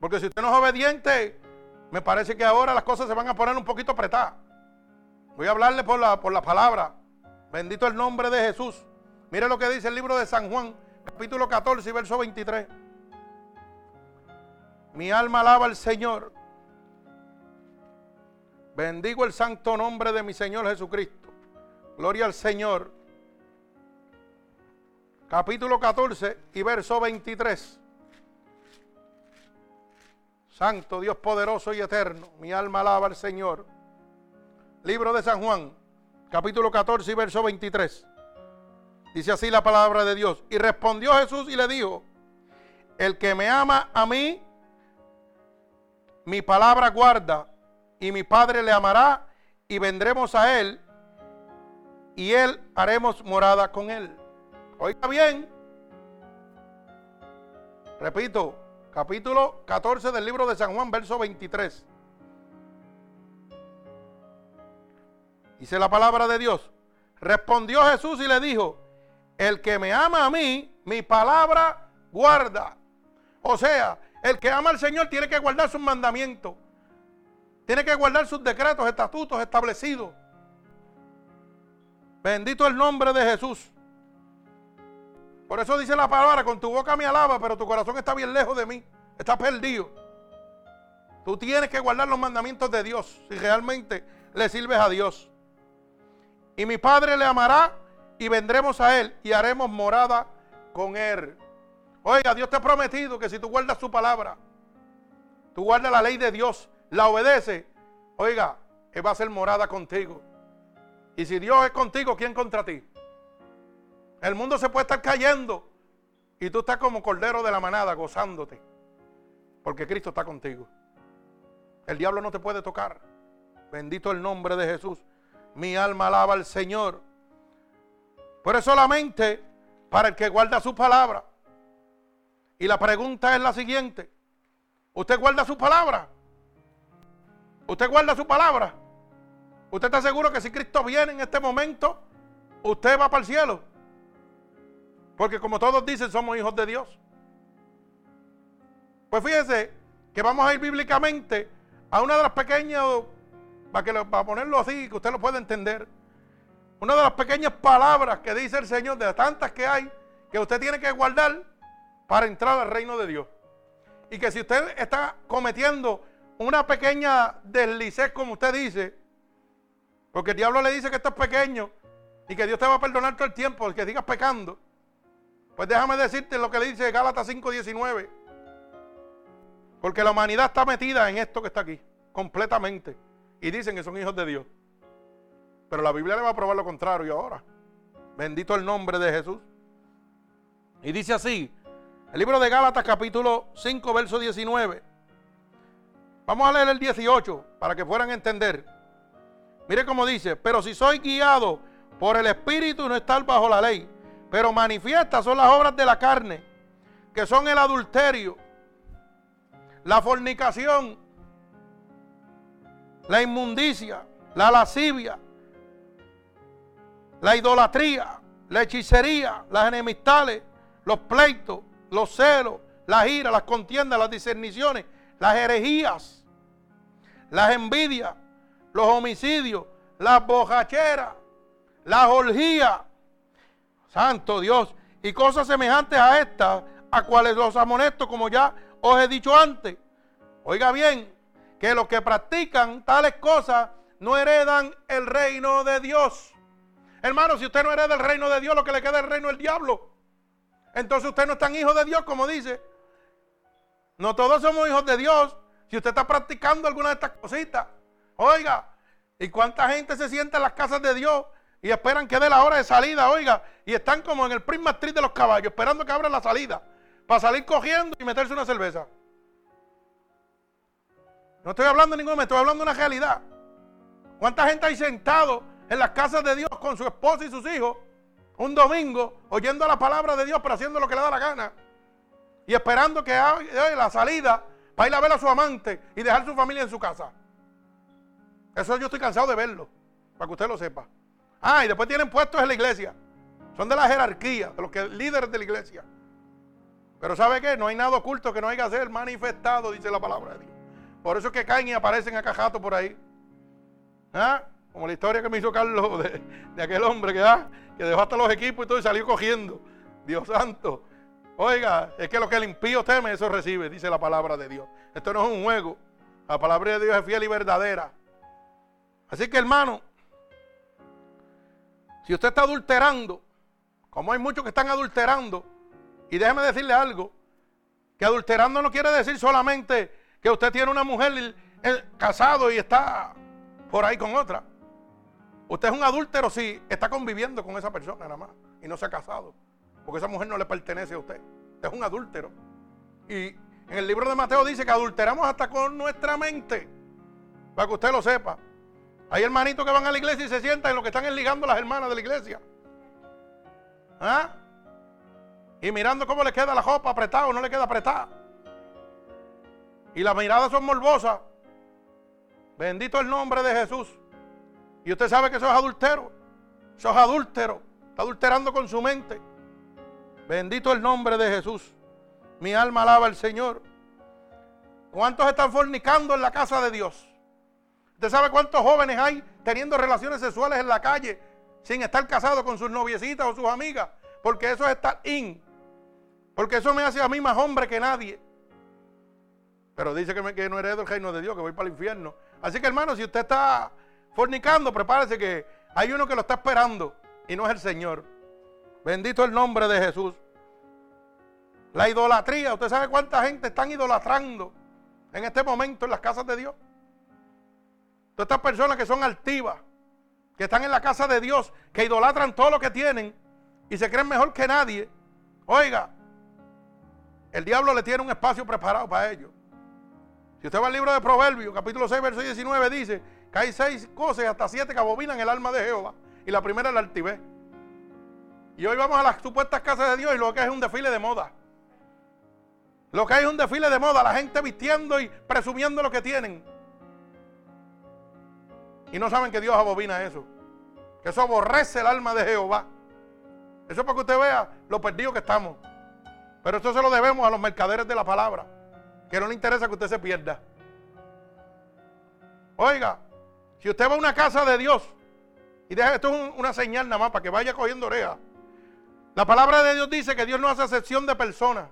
A: Porque si usted no es obediente, me parece que ahora las cosas se van a poner un poquito apretadas. Voy a hablarle por la, por la palabra. Bendito el nombre de Jesús. Mire lo que dice el libro de San Juan, capítulo 14 y verso 23. Mi alma alaba al Señor. Bendigo el santo nombre de mi Señor Jesucristo. Gloria al Señor. Capítulo 14 y verso 23. Santo Dios poderoso y eterno, mi alma alaba al Señor. Libro de San Juan, capítulo 14 y verso 23. Dice así la palabra de Dios. Y respondió Jesús y le dijo, el que me ama a mí, mi palabra guarda, y mi Padre le amará, y vendremos a él, y él haremos morada con él. Oiga bien, repito, capítulo 14 del libro de San Juan, verso 23. Dice la palabra de Dios. Respondió Jesús y le dijo, el que me ama a mí, mi palabra guarda. O sea, el que ama al Señor tiene que guardar sus mandamientos. Tiene que guardar sus decretos, estatutos establecidos. Bendito el nombre de Jesús. Por eso dice la palabra, con tu boca me alaba, pero tu corazón está bien lejos de mí. Está perdido. Tú tienes que guardar los mandamientos de Dios si realmente le sirves a Dios. Y mi Padre le amará y vendremos a Él y haremos morada con Él. Oiga, Dios te ha prometido que si tú guardas su palabra, tú guardas la ley de Dios, la obedece, oiga, Él va a ser morada contigo. Y si Dios es contigo, ¿quién contra ti? El mundo se puede estar cayendo y tú estás como cordero de la manada gozándote, porque Cristo está contigo. El diablo no te puede tocar. Bendito el nombre de Jesús. Mi alma alaba al Señor. Pero es solamente para el que guarda su palabra. Y la pregunta es la siguiente. ¿Usted guarda su palabra? ¿Usted guarda su palabra? ¿Usted está seguro que si Cristo viene en este momento, usted va para el cielo? Porque como todos dicen, somos hijos de Dios. Pues fíjese que vamos a ir bíblicamente a una de las pequeñas, para, para ponerlo así, que usted lo pueda entender. Una de las pequeñas palabras que dice el Señor, de tantas que hay, que usted tiene que guardar para entrar al reino de Dios. Y que si usted está cometiendo una pequeña deslicez, como usted dice, porque el diablo le dice que esto es pequeño y que Dios te va a perdonar todo el tiempo, que sigas pecando. Pues déjame decirte lo que le dice Gálatas 5:19. Porque la humanidad está metida en esto que está aquí, completamente. Y dicen que son hijos de Dios. Pero la Biblia le va a probar lo contrario ahora. Bendito el nombre de Jesús. Y dice así, el libro de Gálatas capítulo 5, verso 19. Vamos a leer el 18 para que puedan entender. Mire cómo dice, pero si soy guiado por el Espíritu no estar bajo la ley, pero manifiestas son las obras de la carne, que son el adulterio, la fornicación, la inmundicia, la lascivia, la idolatría, la hechicería, las enemistades, los pleitos, los celos, las iras, las contiendas, las discerniciones, las herejías, las envidias, los homicidios, las bojacheras, las orgías, santo Dios, y cosas semejantes a estas, a cuales los amonesto, como ya os he dicho antes. Oiga bien, que los que practican tales cosas no heredan el reino de Dios. Hermano, si usted no hereda el reino de Dios, lo que le queda es el reino del diablo. Entonces usted no es tan hijo de Dios como dice. No todos somos hijos de Dios. Si usted está practicando alguna de estas cositas, oiga, ¿y cuánta gente se sienta en las casas de Dios y esperan que dé la hora de salida, oiga, y están como en el prima actriz de los caballos, esperando que abra la salida, para salir cogiendo y meterse una cerveza? No estoy hablando de ningún, me estoy hablando de una realidad. ¿Cuánta gente hay sentado en las casas de Dios con su esposa y sus hijos un domingo oyendo la palabra de Dios pero haciendo lo que le da la gana? Y esperando que haya la salida para ir a ver a su amante y dejar su familia en su casa. Eso yo estoy cansado de verlo, para que usted lo sepa. Ah, y después tienen puestos en la iglesia. Son de la jerarquía, de los que líderes de la iglesia. Pero ¿sabe qué? No hay nada oculto que no haya que ser manifestado, dice la palabra de Dios. Por eso es que caen y aparecen a cajato por ahí. ¿Ah? Como la historia que me hizo Carlos de, aquel hombre que, ah, que dejó hasta los equipos y todo y salió cogiendo. Dios santo. Oiga, es que lo que el impío teme, eso recibe, dice la palabra de Dios. Esto no es un juego. La palabra de Dios es fiel y verdadera. Así que hermano, si usted está adulterando, como hay muchos que están adulterando, y déjeme decirle algo, que adulterando no quiere decir solamente que usted tiene una mujer eh, casado y está por ahí con otra. Usted es un adúltero si está conviviendo con esa persona nada más y no se ha casado. Porque esa mujer no le pertenece a usted. Usted es un adúltero. Y en el libro de Mateo dice que adulteramos hasta con nuestra mente. Para que usted lo sepa. Hay hermanitos que van a la iglesia y se sientan y lo que están es ligando las hermanas de la iglesia. ¿Ah? Y mirando cómo le queda la ropa apretada o no le queda apretada. Y las miradas son morbosas. Bendito el nombre de Jesús. Y usted sabe que eso es adultero. Eso es adúltero. Está adulterando con su mente. Bendito el nombre de Jesús. Mi alma alaba al Señor. ¿Cuántos están fornicando en la casa de Dios? ¿Usted sabe cuántos jóvenes hay teniendo relaciones sexuales en la calle sin estar casados con sus noviecitas o sus amigas? Porque eso es estar in. Porque eso me hace a mí más hombre que nadie. Pero dice que, me, no heredo el reino de Dios, que voy para el infierno. Así que hermano, si usted está fornicando, prepárese que hay uno que lo está esperando y no es el Señor. Bendito el nombre de Jesús. La idolatría, ¿usted sabe cuánta gente están idolatrando en este momento en las casas de Dios? Todas estas personas que son altivas, que están en la casa de Dios, que idolatran todo lo que tienen y se creen mejor que nadie. Oiga, el diablo le tiene un espacio preparado para ellos. Si usted va al libro de Proverbios, capítulo 6, verso 19, dice que hay seis cosas hasta siete que abominan el alma de Jehová. Y la primera es la altivez. Y hoy vamos a las supuestas casas de Dios y lo que es un desfile de moda. Lo que hay es un desfile de moda, la gente vistiendo y presumiendo lo que tienen. Y no saben que Dios abobina eso. Que eso aborrece el alma de Jehová. Eso es para que usted vea lo perdido que estamos. Pero esto se lo debemos a los mercaderes de la palabra. Que no le interesa que usted se pierda. Oiga, si usted va a una casa de Dios, y deja, esto es una señal nada más para que vaya cogiendo oreja. La palabra de Dios dice que Dios no hace excepción de personas.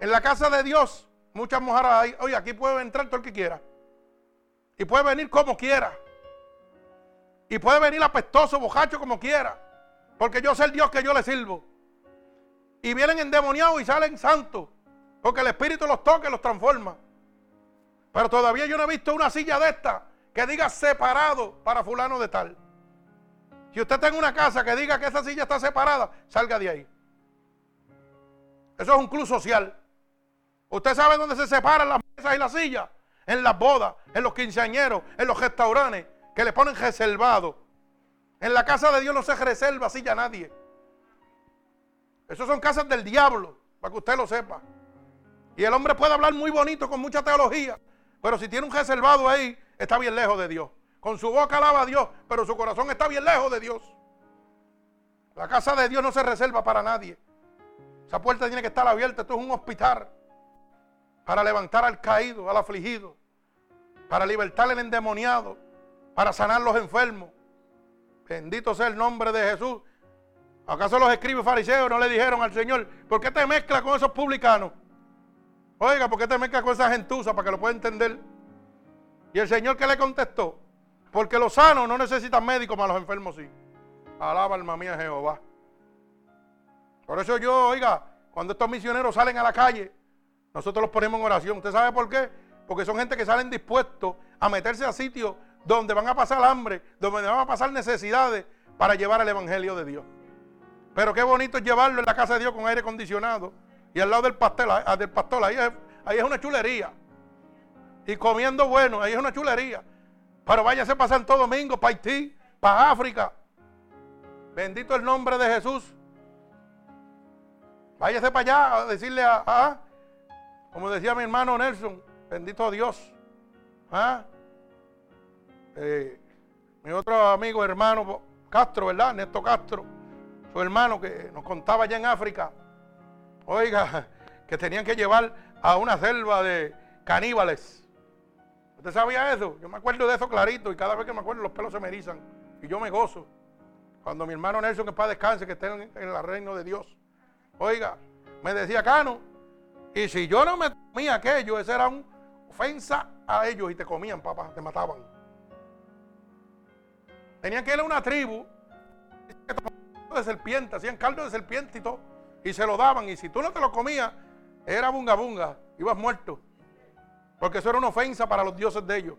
A: En la casa de Dios, muchas mujeres hay. Oye, aquí puede entrar todo el que quiera. Y puede venir como quiera. Y puede venir apestoso, bojacho como quiera. Porque yo sé el Dios que yo le sirvo. Y vienen endemoniados y salen santos. Porque el Espíritu los toca y los transforma. Pero todavía yo no he visto una silla de esta que diga separado para fulano de tal. Si usted está en una casa que diga que esa silla está separada, salga de ahí. Eso es un club social. Usted sabe dónde se separan las mesas y las sillas? En las bodas, en los quinceañeros, en los restaurantes, que le ponen reservado. En la casa de Dios no se reserva silla a nadie. Esas son casas del diablo, para que usted lo sepa. Y el hombre puede hablar muy bonito, con mucha teología, pero si tiene un reservado ahí, está bien lejos de Dios. Con su boca alaba a Dios, pero su corazón está bien lejos de Dios. La casa de Dios no se reserva para nadie. Esa puerta tiene que estar abierta. Esto es un hospital para levantar al caído, al afligido, para libertar al endemoniado, para sanar los enfermos. Bendito sea el nombre de Jesús. ¿Acaso los escribes fariseos no le dijeron al Señor, ¿por qué te mezclas con esos publicanos? Oiga, ¿por qué te mezclas con esa gentuza para que lo pueda entender? Y el Señor que le contestó, porque los sanos no necesitan médicos, para los enfermos sí. Alaba alma mía Jehová. Por eso yo, oiga, cuando estos misioneros salen a la calle, nosotros los ponemos en oración. ¿Usted sabe por qué? Porque son gente que salen dispuestos a meterse a sitios donde van a pasar hambre, donde van a pasar necesidades para llevar el Evangelio de Dios. Pero qué bonito es llevarlo en la casa de Dios con aire acondicionado. Y al lado del pastel, ah, del pastor, ahí es una chulería. Y comiendo bueno, ahí es una chulería. Pero váyase para Santo Domingo, para Haití, para África. Bendito el nombre de Jesús. Váyase para allá a decirle a, como decía mi hermano Nelson, bendito Dios. ¿Ah? Eh, mi otro amigo, hermano Castro, ¿verdad? Néstor Castro, su hermano que nos contaba allá en África. Oiga, que tenían que llevar a una selva de caníbales. ¿Usted sabía eso? Yo me acuerdo de eso clarito y cada vez que me acuerdo los pelos se me erizan y yo me gozo. Cuando mi hermano Nelson, que para descanse, que esté en, el reino de Dios. Oiga, me decía Cano, y si yo no me comía aquello, esa era una ofensa a ellos y te comían, papá, te mataban. Tenían que ir a una tribu de serpiente, hacían caldo de serpiente y todo, y se lo daban. Y si tú no te lo comías, era bunga bunga, ibas muerto. Porque eso era una ofensa para los dioses de ellos.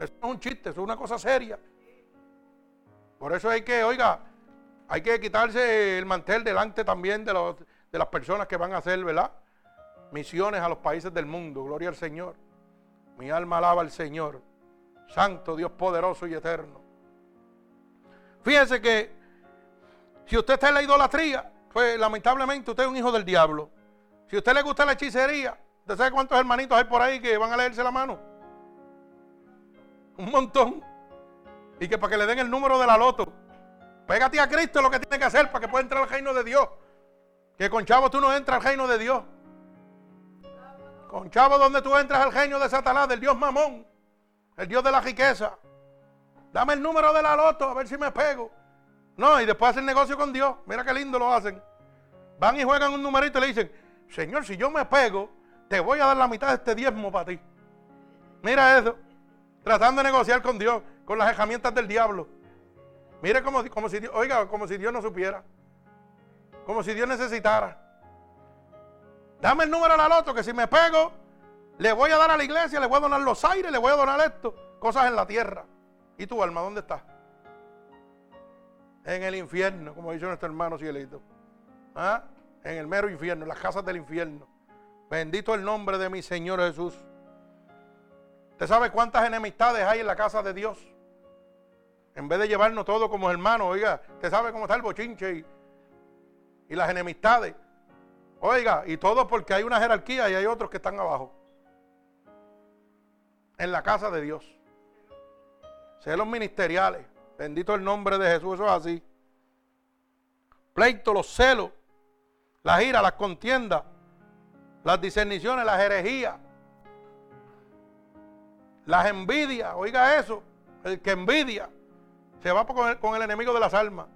A: Eso no es un chiste, eso es una cosa seria. Por eso hay que, oiga, hay que quitarse el mantel delante también de, las personas que van a hacer, ¿verdad? Misiones a los países del mundo. Gloria al Señor. Mi alma alaba al Señor. Santo Dios poderoso y eterno. Fíjense que si usted está en la idolatría, pues lamentablemente usted es un hijo del diablo. Si a usted le gusta la hechicería, ¿usted sabe cuántos hermanitos hay por ahí que van a leerse la mano? Un montón y que para que le den el número de la loto. Pégate a Cristo lo que tiene que hacer para que pueda entrar al reino de Dios. Que con chavo tú no entras al reino de Dios. Con chavo donde tú entras al reino de Satanás, del Dios mamón, el Dios de la riqueza. Dame el número de la loto a ver si me pego. No, y después hacen negocio con Dios. Mira qué lindo lo hacen. Van y juegan un numerito y le dicen, Señor, si yo me pego, te voy a dar la mitad de este diezmo para ti. Mira eso. Tratando de negociar con Dios con las herramientas del diablo. Mire como, como si oiga, como si Dios no supiera. Como si Dios necesitara. Dame el número al otro que si me pego, le voy a dar a la iglesia, le voy a donar los aires, le voy a donar esto, cosas en la tierra. ¿Y tu alma dónde está? En el infierno, como dice nuestro hermano Cielito. ¿Ah? En el mero infierno, en las casas del infierno. Bendito el nombre de mi Señor Jesús. ¿Usted sabe cuántas enemistades hay en la casa de Dios? En vez de llevarnos todo como hermanos, oiga, usted sabe cómo está el bochinche y, las enemistades. Oiga, y todo porque hay una jerarquía y hay otros que están abajo. En la casa de Dios. Celos ministeriales. Bendito el nombre de Jesús, eso es así. Pleito, los celos, las iras, las contiendas, las discerniciones, las herejías, las envidias. Oiga eso, el que envidia se va con el, enemigo de las almas.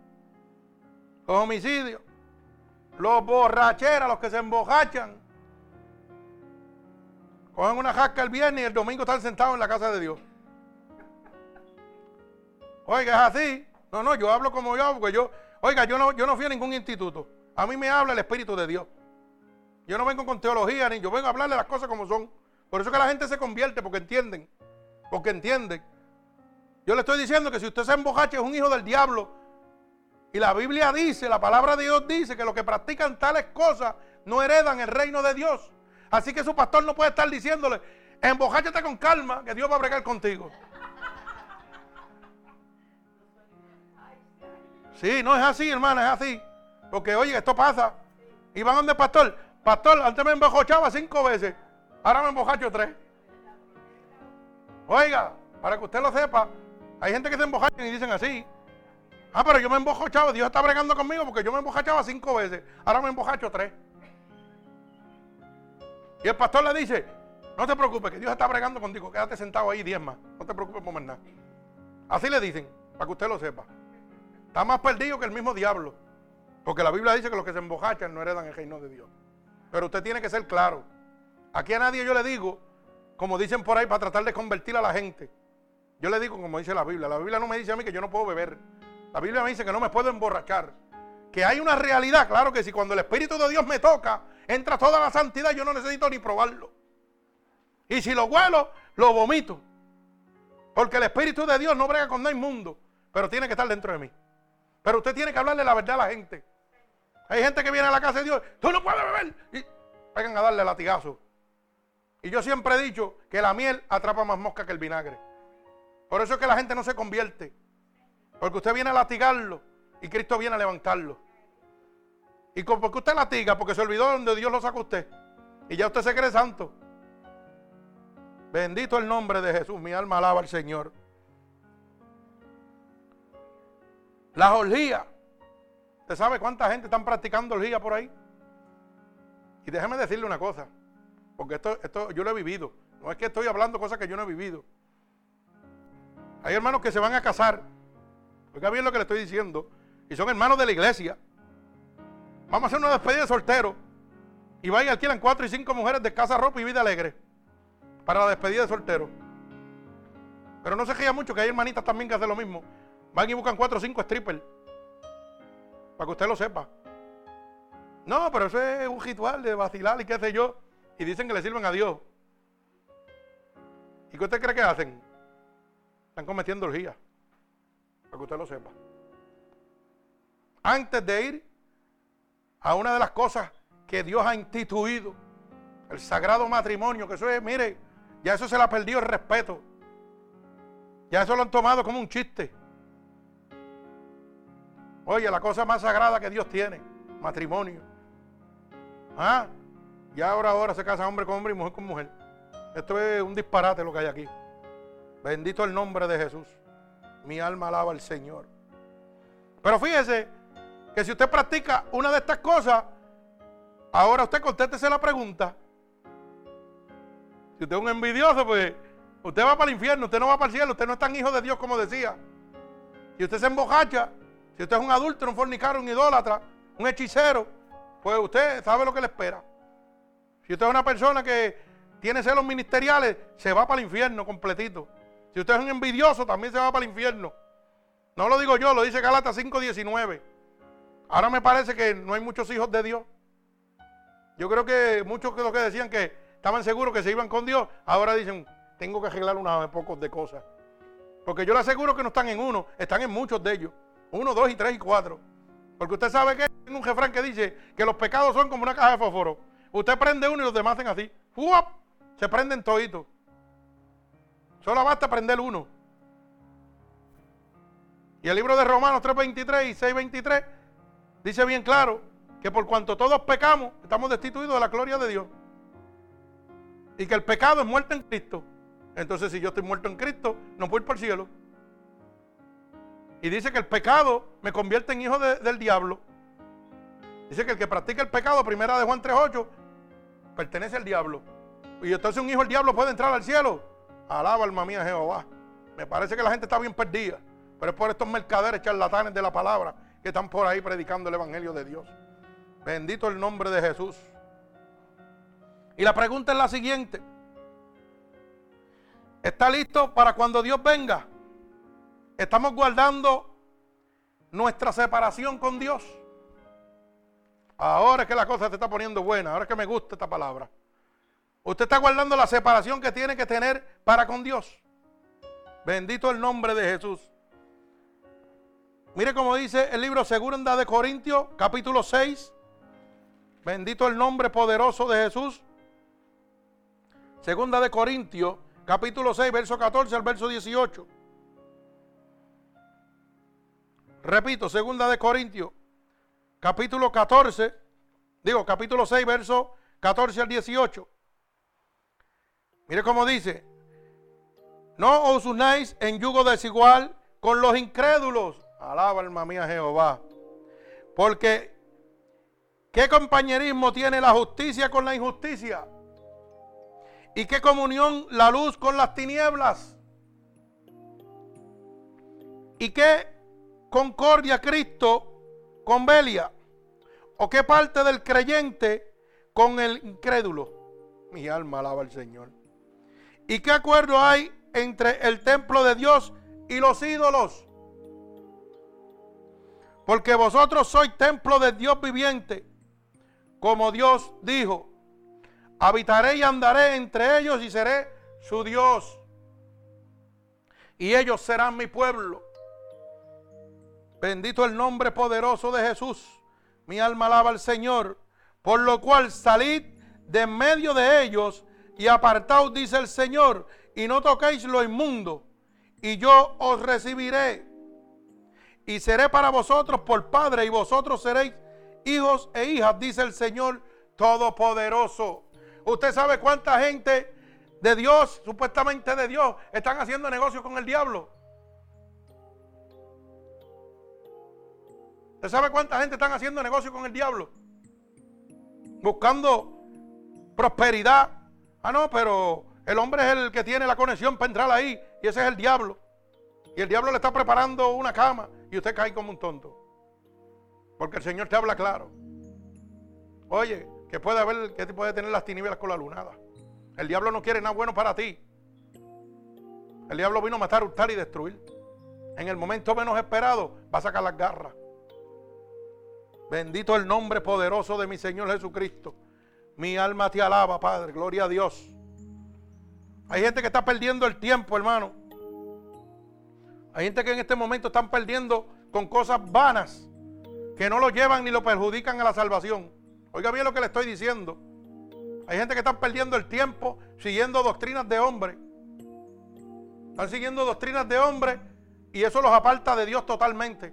A: Los homicidios, los borracheras, los que se embojachan. Cogen una jasca el viernes y el domingo están sentados en la casa de Dios. Oiga, es así. No, no, yo hablo como yo, porque yo, oiga, yo no, yo no fui a ningún instituto. A mí me habla el Espíritu de Dios. Yo no vengo con teología, ni yo vengo a hablarle las cosas como son. Por eso que la gente se convierte, porque entienden. Porque entienden. Yo le estoy diciendo que si usted se embojacha es un hijo del diablo. Y la Biblia dice, la palabra de Dios dice que los que practican tales cosas no heredan el reino de Dios. Así que su pastor no puede estar diciéndole, Embocháchate con calma, que Dios va a bregar contigo. Sí, no es así, hermana, es así. Porque, oye, esto pasa. Y van donde pastor. Pastor, antes me embojochaba cinco veces. Ahora me embojacho tres. Oiga, para que usted lo sepa, hay gente que se embojacha y dicen así. Ah, pero yo me embojochaba, Dios está bregando conmigo porque yo me embojachaba cinco veces. Ahora me embojacho tres. Y el pastor le dice, no te preocupes, que Dios está bregando contigo. Quédate sentado ahí diez más. No te preocupes por más nada. Así le dicen, para que usted lo sepa. Está más perdido que el mismo diablo. Porque la Biblia dice que los que se embojachan no heredan el reino de Dios. Pero usted tiene que ser claro. Aquí a nadie yo le digo, como dicen por ahí, para tratar de convertir a la gente. Yo le digo como dice la Biblia. La Biblia no me dice a mí que yo no puedo beber. La Biblia me dice que no me puedo emborrachar. Que hay una realidad, claro que si cuando el Espíritu de Dios me toca, entra toda la santidad, yo no necesito ni probarlo. Y si lo huelo, lo vomito. Porque el Espíritu de Dios no brega con nada inmundo, pero tiene que estar dentro de mí. Pero usted tiene que hablarle la verdad a la gente. Hay gente que viene a la casa de Dios, tú no puedes beber. Y vengan a darle latigazo. Y yo siempre he dicho que la miel atrapa más mosca que el vinagre. Por eso es que la gente no se convierte. Porque usted viene a latigarlo y Cristo viene a levantarlo. ¿Y por qué usted latiga? Porque se olvidó donde Dios lo sacó usted. Y ya usted se cree santo. Bendito el nombre de Jesús. Mi alma alaba al Señor. Las orgías. ¿Usted sabe cuánta gente están practicando orgías por ahí? Y déjeme decirle una cosa. Porque esto, esto yo lo he vivido. No es que estoy hablando cosas que yo no he vivido. Hay hermanos que se van a casar. Oiga bien lo que le estoy diciendo. Y son hermanos de la iglesia. Vamos a hacer una despedida de soltero. Y van y alquilan cuatro y cinco mujeres de casa, ropa y vida alegre. Para la despedida de soltero. Pero no se queja mucho que hay hermanitas también que hacen lo mismo. Van y buscan cuatro o cinco strippers. Para que usted lo sepa. No, pero eso es un ritual de vacilar y qué sé yo. Y dicen que le sirven a Dios. ¿Y qué usted cree que hacen? Están cometiendo orgías. Para que usted lo sepa. Antes de ir a una de las cosas que Dios ha instituido, el sagrado matrimonio, que eso es, mire, ya eso se le ha perdido el respeto. Ya eso lo han tomado como un chiste. Oye, la cosa más sagrada que Dios tiene, matrimonio. Ah, ya ahora ahora se casa hombre con hombre y mujer con mujer. Esto es un disparate lo que hay aquí. Bendito el nombre de Jesús. Mi alma alaba al Señor. Pero fíjese que si usted practica una de estas cosas, ahora usted contéstese la pregunta. Si usted es un envidioso, pues usted va para el infierno, usted no va para el cielo, usted no es tan hijo de Dios como decía. Si usted se embojacha, si usted es un adulto, un fornicario, un idólatra, un hechicero, pues usted sabe lo que le espera. Si usted es una persona que tiene celos ministeriales, se va para el infierno completito. Si usted es un envidioso, también se va para el infierno. No lo digo yo, lo dice Galatas 5:19. Ahora me parece que no hay muchos hijos de Dios. Yo creo que muchos de los que decían que estaban seguros que se iban con Dios, ahora dicen, tengo que arreglar unas pocos de cosas. Porque yo le aseguro que no están en uno, están en muchos de ellos. Uno, dos y tres y cuatro. Porque usted sabe que hay un jefrán que dice que los pecados son como una caja de fósforo. Usted prende uno y los demás hacen así. ¡Fuap! Se prenden toditos. Solo basta prender uno. Y el libro de Romanos 3.23 y 6.23 dice bien claro que por cuanto todos pecamos, estamos destituidos de la gloria de Dios. Y que el pecado es muerte en Cristo. Entonces, si yo estoy muerto en Cristo, no puedo ir por el cielo. Y dice que el pecado me convierte en hijo del diablo. Dice que el que practica el pecado, primera de Juan 3.8, pertenece al diablo. Y entonces un hijo del diablo puede entrar al cielo. Alaba alma mía Jehová. Me parece que la gente está bien perdida. Pero es por estos mercaderes charlatanes de la palabra que están por ahí predicando el Evangelio de Dios. Bendito el nombre de Jesús. Y la pregunta es la siguiente. ¿Está listo para cuando Dios venga? ¿Estamos guardando nuestra separación con Dios? Ahora es que la cosa se está poniendo buena, ahora es que me gusta esta palabra. Usted está guardando la separación que tiene que tener para con Dios. Bendito el nombre de Jesús. Mire cómo dice el libro Segunda de Corintios, capítulo 6. Bendito el nombre poderoso de Jesús. Segunda de Corintios, capítulo 6, verso 14 al verso 18. Repito, segunda de Corintios, capítulo 14, digo, capítulo 6, verso 14 al 18. Mire cómo dice, no os unáis en yugo desigual con los incrédulos. Alaba alma mía Jehová. Porque, ¿qué compañerismo tiene la justicia con la injusticia? ¿Y qué comunión la luz con las tinieblas? ¿Y qué concordia Cristo con Belia? ¿O qué parte del creyente con el incrédulo? Mi alma alaba al Señor. ¿Y qué acuerdo hay entre el templo de Dios y los ídolos? Porque vosotros sois templo de Dios viviente, como Dios dijo. Habitaré y andaré entre ellos y seré su Dios. Y ellos serán mi pueblo. Bendito el nombre poderoso de Jesús. Mi alma alaba al Señor. Por lo cual salid de en medio de ellos y apartaos, dice el Señor, y no toquéis lo inmundo. Y yo os recibiré. Y seré para vosotros por Padre, y vosotros seréis hijos e hijas, dice el Señor Todopoderoso. Usted sabe cuánta gente de Dios, supuestamente de Dios, están haciendo negocios con el diablo. ¿Usted sabe cuánta gente están haciendo negocios con el diablo? Buscando prosperidad. Ah, no, pero el hombre es el que tiene la conexión para entrar ahí y ese es el diablo. Y el diablo le está preparando una cama y usted cae como un tonto. Porque el Señor te habla claro. Oye, que puede haber, que puede tener las tinieblas con la lunada. El diablo no quiere nada bueno para ti. El diablo vino a matar, hurtar y destruir. En el momento menos esperado va a sacar las garras. Bendito el nombre poderoso de mi Señor Jesucristo. Mi alma te alaba, Padre. Gloria a Dios. Hay gente que está perdiendo el tiempo, hermano. Hay gente que en este momento están perdiendo con cosas vanas que no lo llevan ni lo perjudican a la salvación. Oiga bien lo que le estoy diciendo. Hay gente que está perdiendo el tiempo siguiendo doctrinas de hombre. Están siguiendo doctrinas de hombre y eso los aparta de Dios totalmente.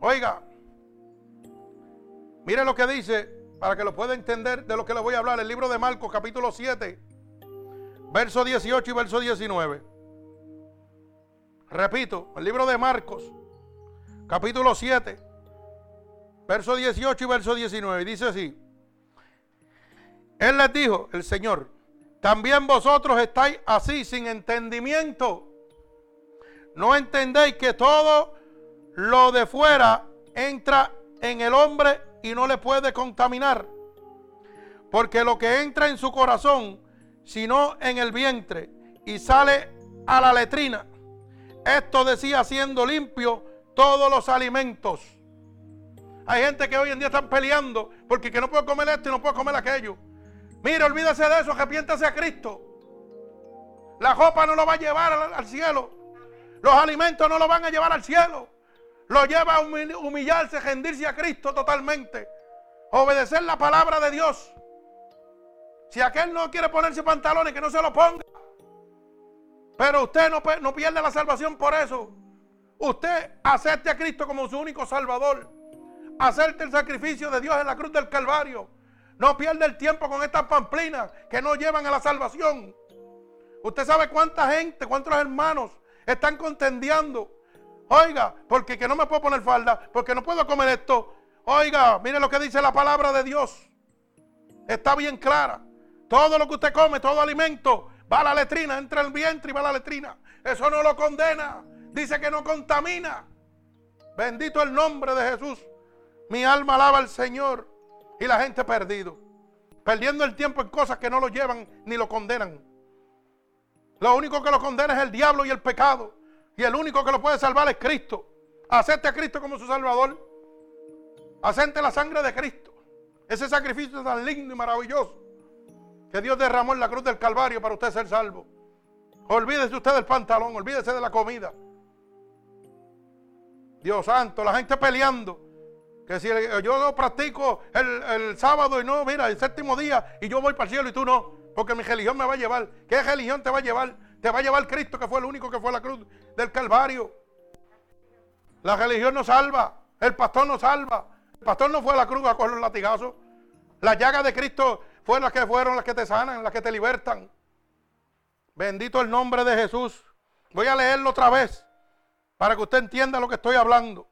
A: Oiga, mire lo que dice para que lo pueda entender de lo que le voy a hablar. El libro de Marcos capítulo 7, verso 18 y verso 19. Repito, el libro de Marcos capítulo 7 verso 18 y verso 19. Dice así. Él les dijo, el Señor, también vosotros estáis así sin entendimiento. No entendéis que todo lo de fuera entra en el hombre y no le puede contaminar. Porque lo que entra en su corazón, sino en el vientre, y sale a la letrina. Esto decía siendo limpio todos los alimentos hay gente que hoy en día están peleando porque que no puedo comer esto y no puedo comer aquello. Mire, olvídese de eso, arrepiéntase a Cristo. La ropa no lo va a llevar al, cielo. Los alimentos no lo van a llevar al cielo. Lo lleva a humillarse, rendirse a Cristo totalmente. Obedecer la palabra de Dios. Si aquel no quiere ponerse pantalones, que no se lo ponga. Pero usted no, no pierde la salvación por eso. Usted acepte a Cristo como su único salvador hacerte el sacrificio de Dios en la cruz del Calvario. No pierda el tiempo con estas pamplinas que no llevan a la salvación. Usted sabe cuánta gente, cuántos hermanos están contendiendo. Oiga, porque que no me puedo poner falda, porque no puedo comer esto. Oiga, mire lo que dice la palabra de Dios. Está bien clara. Todo lo que usted come, todo alimento, va a la letrina, entra el vientre y va a la letrina. Eso no lo condena. Dice que no contamina. Bendito el nombre de Jesús. Mi alma alaba al Señor y la gente perdido. Perdiendo el tiempo en cosas que no lo llevan ni lo condenan. Lo único que lo condena es el diablo y el pecado. Y el único que lo puede salvar es Cristo. Acepte a Cristo como su Salvador. Acepte la sangre de Cristo. Ese sacrificio tan lindo y maravilloso que Dios derramó en la cruz del Calvario para usted ser salvo. Olvídese usted del pantalón, olvídese de la comida. Dios santo, la gente peleando que si yo lo practico el, sábado y no, mira, el séptimo día y yo voy para el cielo y tú no. Porque mi religión me va a llevar. ¿Qué religión te va a llevar? Te va a llevar Cristo, que fue el único que fue a la cruz del Calvario. La religión no salva. El pastor no salva. El pastor no fue a la cruz a coger los latigazos. Las llagas de Cristo fueron las que fueron las que te sanan, las que te libertan. Bendito el nombre de Jesús. Voy a leerlo otra vez para que usted entienda lo que estoy hablando.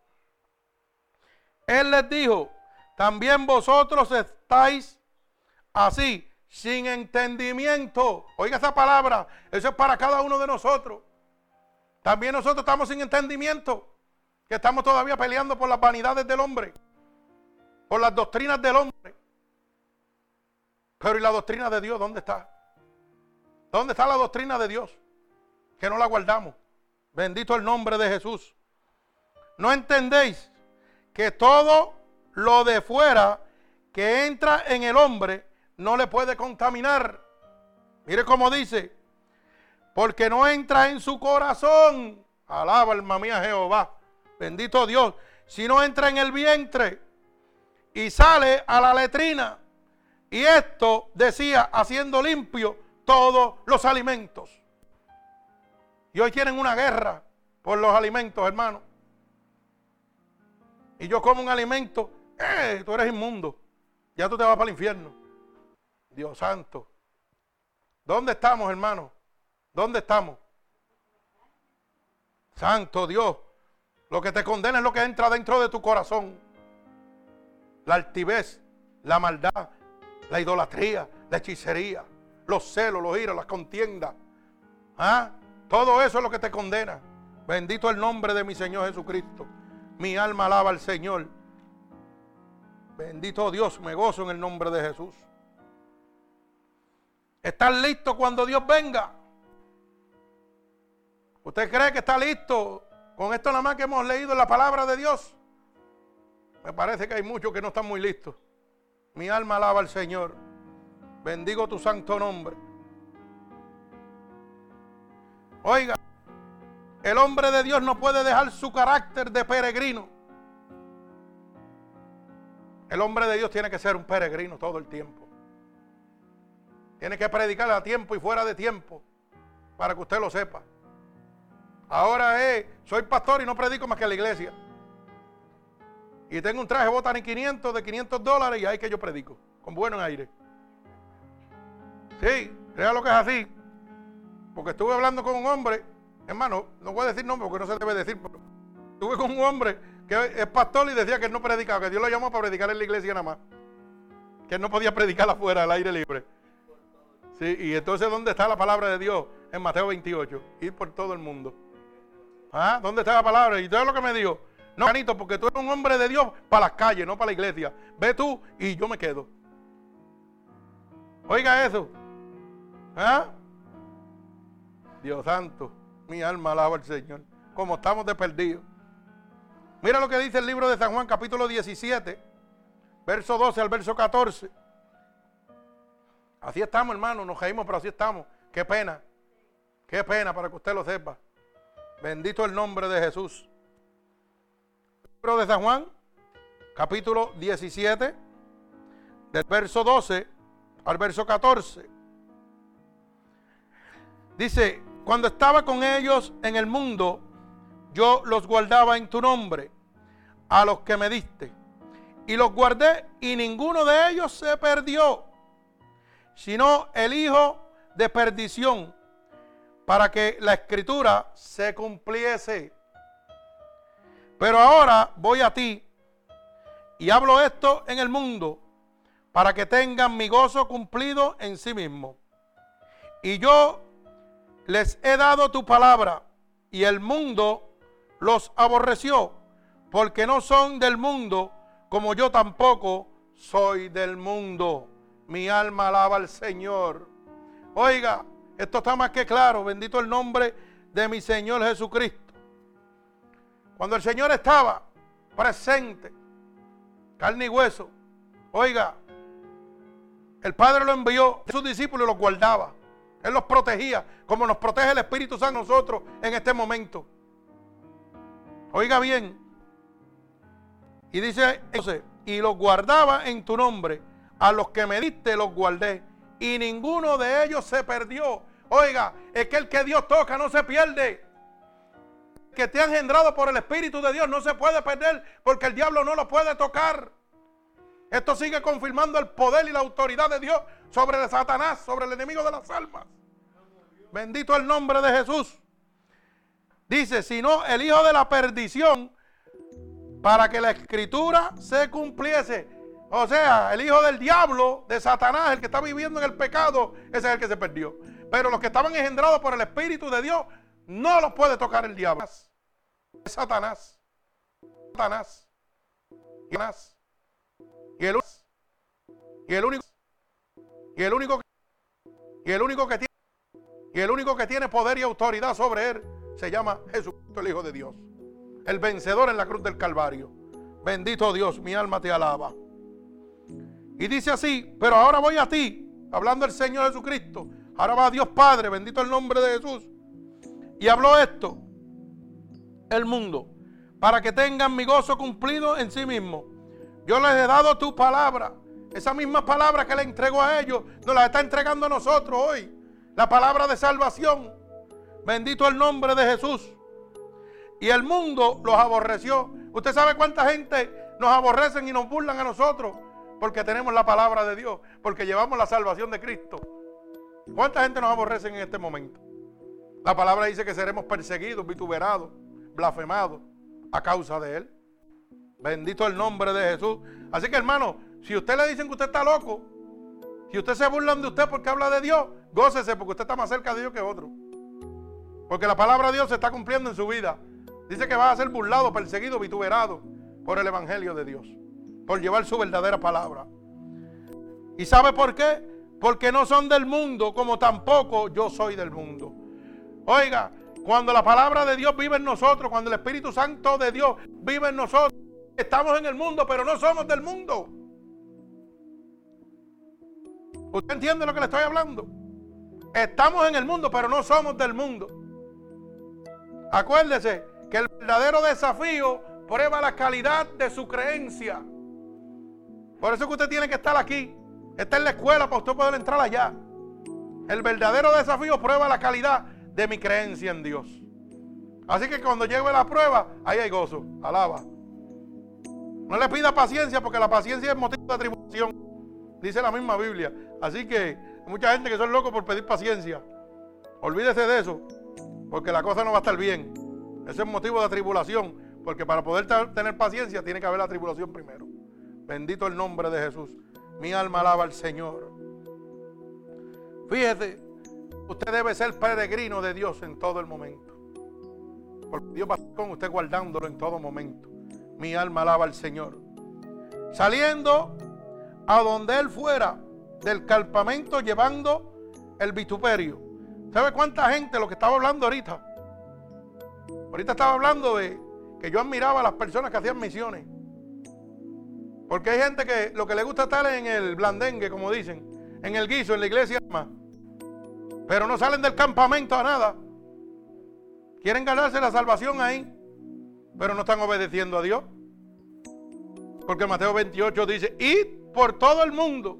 A: Él les dijo, también vosotros estáis así, sin entendimiento. Oiga esa palabra, eso es para cada uno de nosotros. También nosotros estamos sin entendimiento, que estamos todavía peleando por las vanidades del hombre, por las doctrinas del hombre. Pero ¿y la doctrina de Dios dónde está? ¿Dónde está la doctrina de Dios? Que no la guardamos. Bendito el nombre de Jesús. ¿No entendéis que todo lo de fuera que entra en el hombre no le puede contaminar? Mire cómo dice, porque no entra en su corazón. Alaba alma mía Jehová. Bendito Dios. Si no entra en el vientre y sale a la letrina. Y esto decía, haciendo limpio todos los alimentos. Y hoy tienen una guerra por los alimentos, hermano. Y yo como un alimento, eh, tú eres inmundo. Ya tú te vas para el infierno. Dios santo. ¿Dónde estamos, hermano? ¿Dónde estamos? Santo Dios. Lo que te condena es lo que entra dentro de tu corazón. La altivez, la maldad, la idolatría, la hechicería los celos, los iros, las contiendas. ¿Ah? Todo eso es lo que te condena. Bendito el nombre de mi Señor Jesucristo. Mi alma alaba al Señor. Bendito Dios, me gozo en el nombre de Jesús. ¿Estás listo cuando Dios venga? ¿Usted cree que está listo con esto nada más que hemos leído en la palabra de Dios? Me parece que hay muchos que no están muy listos. Mi alma alaba al Señor. Bendigo tu santo nombre. Oiga, el hombre de Dios no puede dejar su carácter de peregrino. El hombre de Dios tiene que ser un peregrino todo el tiempo. Tiene que predicar a tiempo y fuera de tiempo para que usted lo sepa. Ahora es, soy pastor y no predico más que la iglesia. Y tengo un traje botan 500 de 500 dólares y ahí que yo predico, con bueno aire. Sí, crea lo que es así. Porque estuve hablando con un hombre, hermano, no voy a decir nombre porque no se debe decir, pero estuve con un hombre que es pastor y decía que él no predicaba, que Dios lo llamó para predicar en la iglesia nada más. Que él no podía predicar afuera, al aire libre. Sí, y entonces, ¿dónde está la palabra de Dios? En Mateo 28, ir por todo el mundo. ¿Ah? ¿Dónde está la palabra? Y todo lo que me dijo, no, Janito, porque tú eres un hombre de Dios para las calles, no para la iglesia. Ve tú y yo me quedo. Oiga eso. ¿Ah? Dios santo, mi alma alaba al Señor. Como estamos de perdido. Mira lo que dice el libro de San Juan, capítulo 17, verso 12 al verso 14. Así estamos, hermano, nos caímos, pero así estamos. Qué pena, qué pena para que usted lo sepa. Bendito el nombre de Jesús. Libro de San Juan, capítulo 17, del verso 12 al verso 14. Dice, cuando estaba con ellos en el mundo, yo los guardaba en tu nombre, a los que me diste. Y los guardé y ninguno de ellos se perdió, sino el hijo de perdición, para que la escritura se cumpliese. Pero ahora voy a ti y hablo esto en el mundo, para que tengan mi gozo cumplido en sí mismo. Y yo les he dado tu palabra y el mundo los aborreció, porque no son del mundo, como yo tampoco soy del mundo. Mi alma alaba al Señor. Oiga, esto está más que claro. Bendito el nombre de mi Señor Jesucristo. Cuando el Señor estaba presente, carne y hueso, oiga, el Padre lo envió, sus discípulos los guardaba. Él los protegía, como nos protege el Espíritu Santo a nosotros en este momento. Oiga bien. Y dice, entonces, y los guardaba en tu nombre. A los que me diste los guardé. y ninguno de ellos se perdió. Oiga, es que el que Dios toca no se pierde. Que te ha engendrado por el Espíritu de Dios no se puede perder porque el diablo no lo puede tocar. Esto sigue confirmando el poder y la autoridad de Dios sobre el Satanás, sobre el enemigo de las almas. Bendito el nombre de Jesús. Dice, sino el hijo de la perdición, para que la escritura se cumpliese. O sea, el hijo del diablo, de Satanás, el que está viviendo en el pecado, ese es el que se perdió. Pero los que estaban engendrados por el Espíritu de Dios, no los puede tocar el diablo. Es Satanás. Satanás. Satanás. Y el, y el único y el único y el único que tiene y el único que tiene poder y autoridad sobre él se llama Jesucristo el Hijo de Dios. El vencedor en la cruz del Calvario. Bendito Dios, mi alma te alaba. Y dice así, pero ahora voy a ti, hablando el Señor Jesucristo. Ahora va Dios Padre, bendito el nombre de Jesús. Y habló esto, el mundo, para que tengan mi gozo cumplido en sí mismo. Yo les he dado tu palabra. Esa misma palabra que le entregó a ellos, nos la está entregando a nosotros hoy. La palabra de salvación. Bendito el nombre de Jesús. Y el mundo los aborreció. Usted sabe cuánta gente nos aborrecen y nos burlan a nosotros porque tenemos la palabra de Dios, porque llevamos la salvación de Cristo. ¿Cuánta gente nos aborrece en este momento? La palabra dice que seremos perseguidos, vituperados, blasfemados a causa de Él. Bendito el nombre de Jesús. Así que hermano, si usted le dicen que usted está loco, si usted se burlan de usted porque habla de Dios, gócese porque usted está más cerca de Dios que otro. Porque la palabra de Dios se está cumpliendo en su vida. Dice que va a ser burlado, perseguido, vituperado por el Evangelio de Dios. Por llevar su verdadera palabra. ¿Y sabe por qué? Porque no son del mundo como tampoco yo soy del mundo. Oiga, cuando la palabra de Dios vive en nosotros, cuando el Espíritu Santo de Dios vive en nosotros, estamos en el mundo, pero no somos del mundo. ¿Usted entiende lo que le estoy hablando? Estamos en el mundo, pero no somos del mundo. Acuérdese que el verdadero desafío prueba la calidad de su creencia. Por eso que usted tiene que estar aquí. Está en la escuela para usted poder entrar allá. El verdadero desafío prueba la calidad de mi creencia en Dios. Así que cuando llegue la prueba, ahí hay gozo. Alaba. No le pida paciencia porque la paciencia es motivo de tribulación. Dice la misma Biblia. Así que hay mucha gente que son locos por pedir paciencia. Olvídese de eso. Porque la cosa no va a estar bien. Ese es motivo de tribulación. Porque para poder tener paciencia tiene que haber la tribulación primero. Bendito el nombre de Jesús. Mi alma alaba al Señor. Fíjese, usted debe ser peregrino de Dios en todo el momento. Porque Dios va con usted guardándolo en todo momento. Mi alma alaba al Señor. Saliendo a donde él fuera del campamento llevando el vituperio. ¿Sabe cuánta gente, lo que estaba hablando ahorita? Ahorita estaba hablando de que yo admiraba a las personas que hacían misiones. Porque hay gente que lo que le gusta estar en el blandengue, como dicen, en el guiso, en la iglesia, pero no salen del campamento a nada. Quieren ganarse la salvación ahí, pero no están obedeciendo a Dios. Porque Mateo 28 dice, id por todo el mundo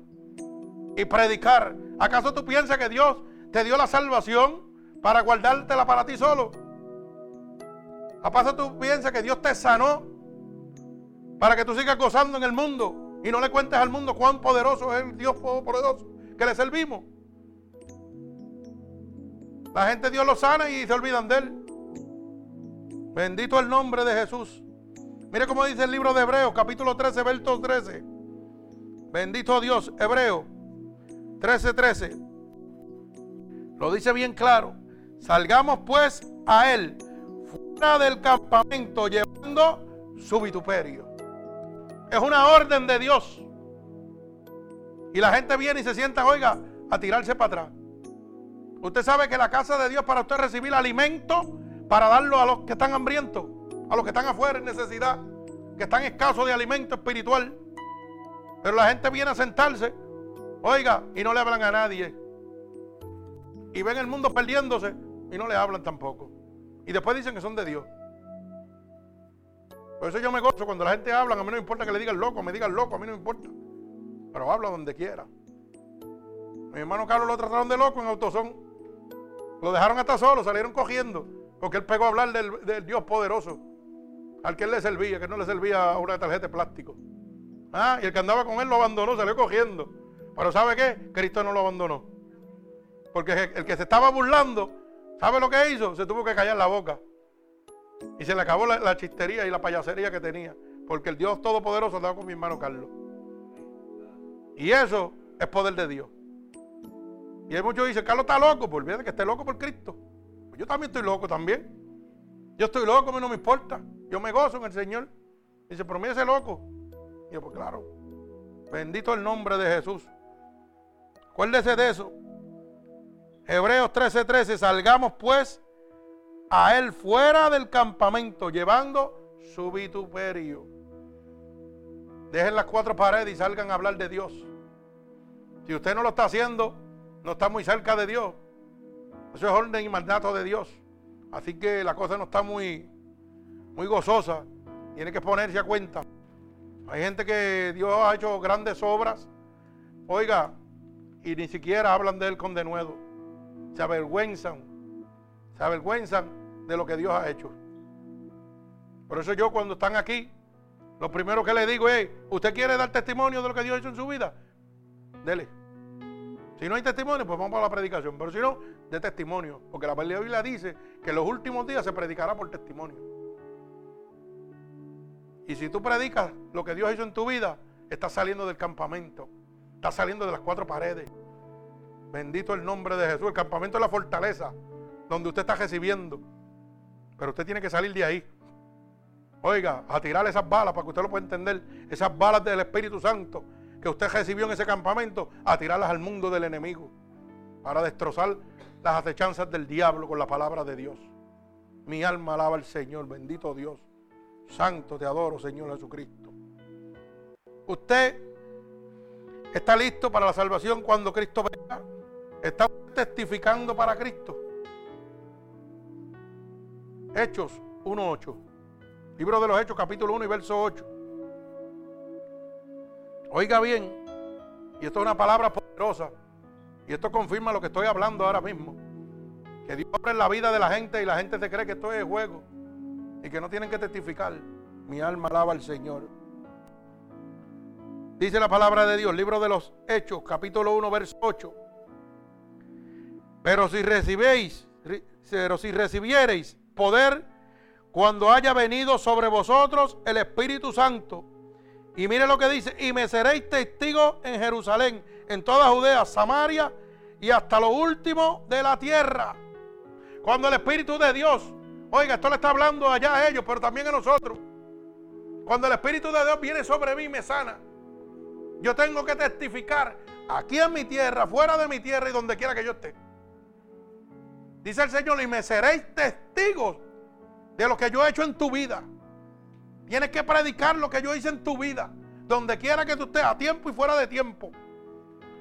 A: y predicar. ¿Acaso tú piensas que Dios te dio la salvación para guardártela para ti solo? ¿Acaso tú piensas que Dios te sanó para que tú sigas gozando en el mundo y no le cuentes al mundo cuán poderoso es el Dios poderoso que le servimos? La gente Dios lo sana y se olvidan de él. Bendito el nombre de Jesús. Mire cómo dice el libro de Hebreos, capítulo 13, verso 13. Bendito Dios, Hebreo 13, 13. Lo dice bien claro. Salgamos pues a él fuera del campamento llevando su vituperio. Es una orden de Dios. Y la gente viene y se sienta, oiga, a tirarse para atrás. Usted sabe que la casa de Dios para usted recibir alimento, para darlo a los que están hambrientos, a los que están afuera en necesidad, que están escasos de alimento espiritual. Pero la gente viene a sentarse, oiga, y no le hablan a nadie. Y ven el mundo perdiéndose y no le hablan tampoco. Y después dicen que son de Dios. Por eso yo me gozo cuando la gente habla, a mí no me importa que le digan loco, me digan loco, a mí no me importa. Pero habla donde quiera. Mi hermano Carlos lo trataron de loco en autosón. Lo dejaron hasta solo, salieron cogiendo. Porque él pegó a hablar del, Dios poderoso. Al que él le servía, que no le servía una tarjeta de plástico. Ah, y el que andaba con él lo abandonó, salió cogiendo. Pero ¿sabe qué? Cristo no lo abandonó. Porque el que se estaba burlando, ¿sabe lo que hizo? Se tuvo que callar la boca. Y se le acabó la, chistería y la payasería que tenía. Porque el Dios Todopoderoso andaba con mi hermano Carlos. Y eso es poder de Dios. Y hay muchos dicen, Carlos está loco. Pues olvídate que esté loco por Cristo. Pues yo también estoy loco también. Yo estoy loco, a mí no me importa. Yo me gozo en el Señor. Dice, pero mira ese loco. Y yo, pues claro. Bendito el nombre de Jesús. Acuérdese de eso. Hebreos 13:13, 13, salgamos pues a él fuera del campamento, llevando su vituperio. Dejen las cuatro paredes y salgan a hablar de Dios. Si usted no lo está haciendo, no está muy cerca de Dios. Eso es orden y mandato de Dios. Así que la cosa no está muy, muy gozosa. Tiene que ponerse a cuenta. Hay gente que Dios ha hecho grandes obras. Oiga, y ni siquiera hablan de Él con denuedo se avergüenzan, se avergüenzan de lo que Dios ha hecho. Por eso yo cuando están aquí, lo primero que le digo es, ¿usted quiere dar testimonio de lo que Dios ha hecho en su vida? Dele. Si no hay testimonio, pues vamos a la predicación. Pero si no, de testimonio. Porque la Biblia dice que en los últimos días se predicará por testimonio. Y si tú predicas lo que Dios ha hecho en tu vida, estás saliendo del campamento. Estás saliendo de las cuatro paredes. Bendito el nombre de Jesús. El campamento es la fortaleza donde usted está recibiendo. Pero usted tiene que salir de ahí. Oiga, a tirar esas balas para que usted lo pueda entender. Esas balas del Espíritu Santo que usted recibió en ese campamento, a tirarlas al mundo del enemigo. Para destrozar las acechanzas del diablo con la palabra de Dios. Mi alma alaba al Señor. Bendito Dios. Santo te adoro, Señor Jesucristo. Usted está listo para la salvación cuando Cristo venga. Está testificando para Cristo. Hechos 1.8. Libro de los Hechos, capítulo 1 y verso 8. Oiga bien, y esto es una palabra poderosa, y esto confirma lo que estoy hablando ahora mismo. Que Dios abre la vida de la gente y la gente se cree que esto es juego y que no tienen que testificar. Mi alma alaba al Señor. Dice la palabra de Dios, libro de los Hechos, capítulo 1, verso 8. Pero si recibéis, pero si recibiereis poder cuando haya venido sobre vosotros el Espíritu Santo. Y mire lo que dice, y me seréis testigos en Jerusalén, en toda Judea, Samaria y hasta lo último de la tierra. Cuando el Espíritu de Dios, oiga, esto le está hablando allá a ellos, pero también a nosotros. Cuando el Espíritu de Dios viene sobre mí y me sana, yo tengo que testificar aquí en mi tierra, fuera de mi tierra y donde quiera que yo esté. Dice el Señor, y me seréis testigos de lo que yo he hecho en tu vida. Tienes que predicar lo que yo hice en tu vida, donde quiera que tú estés, a tiempo y fuera de tiempo.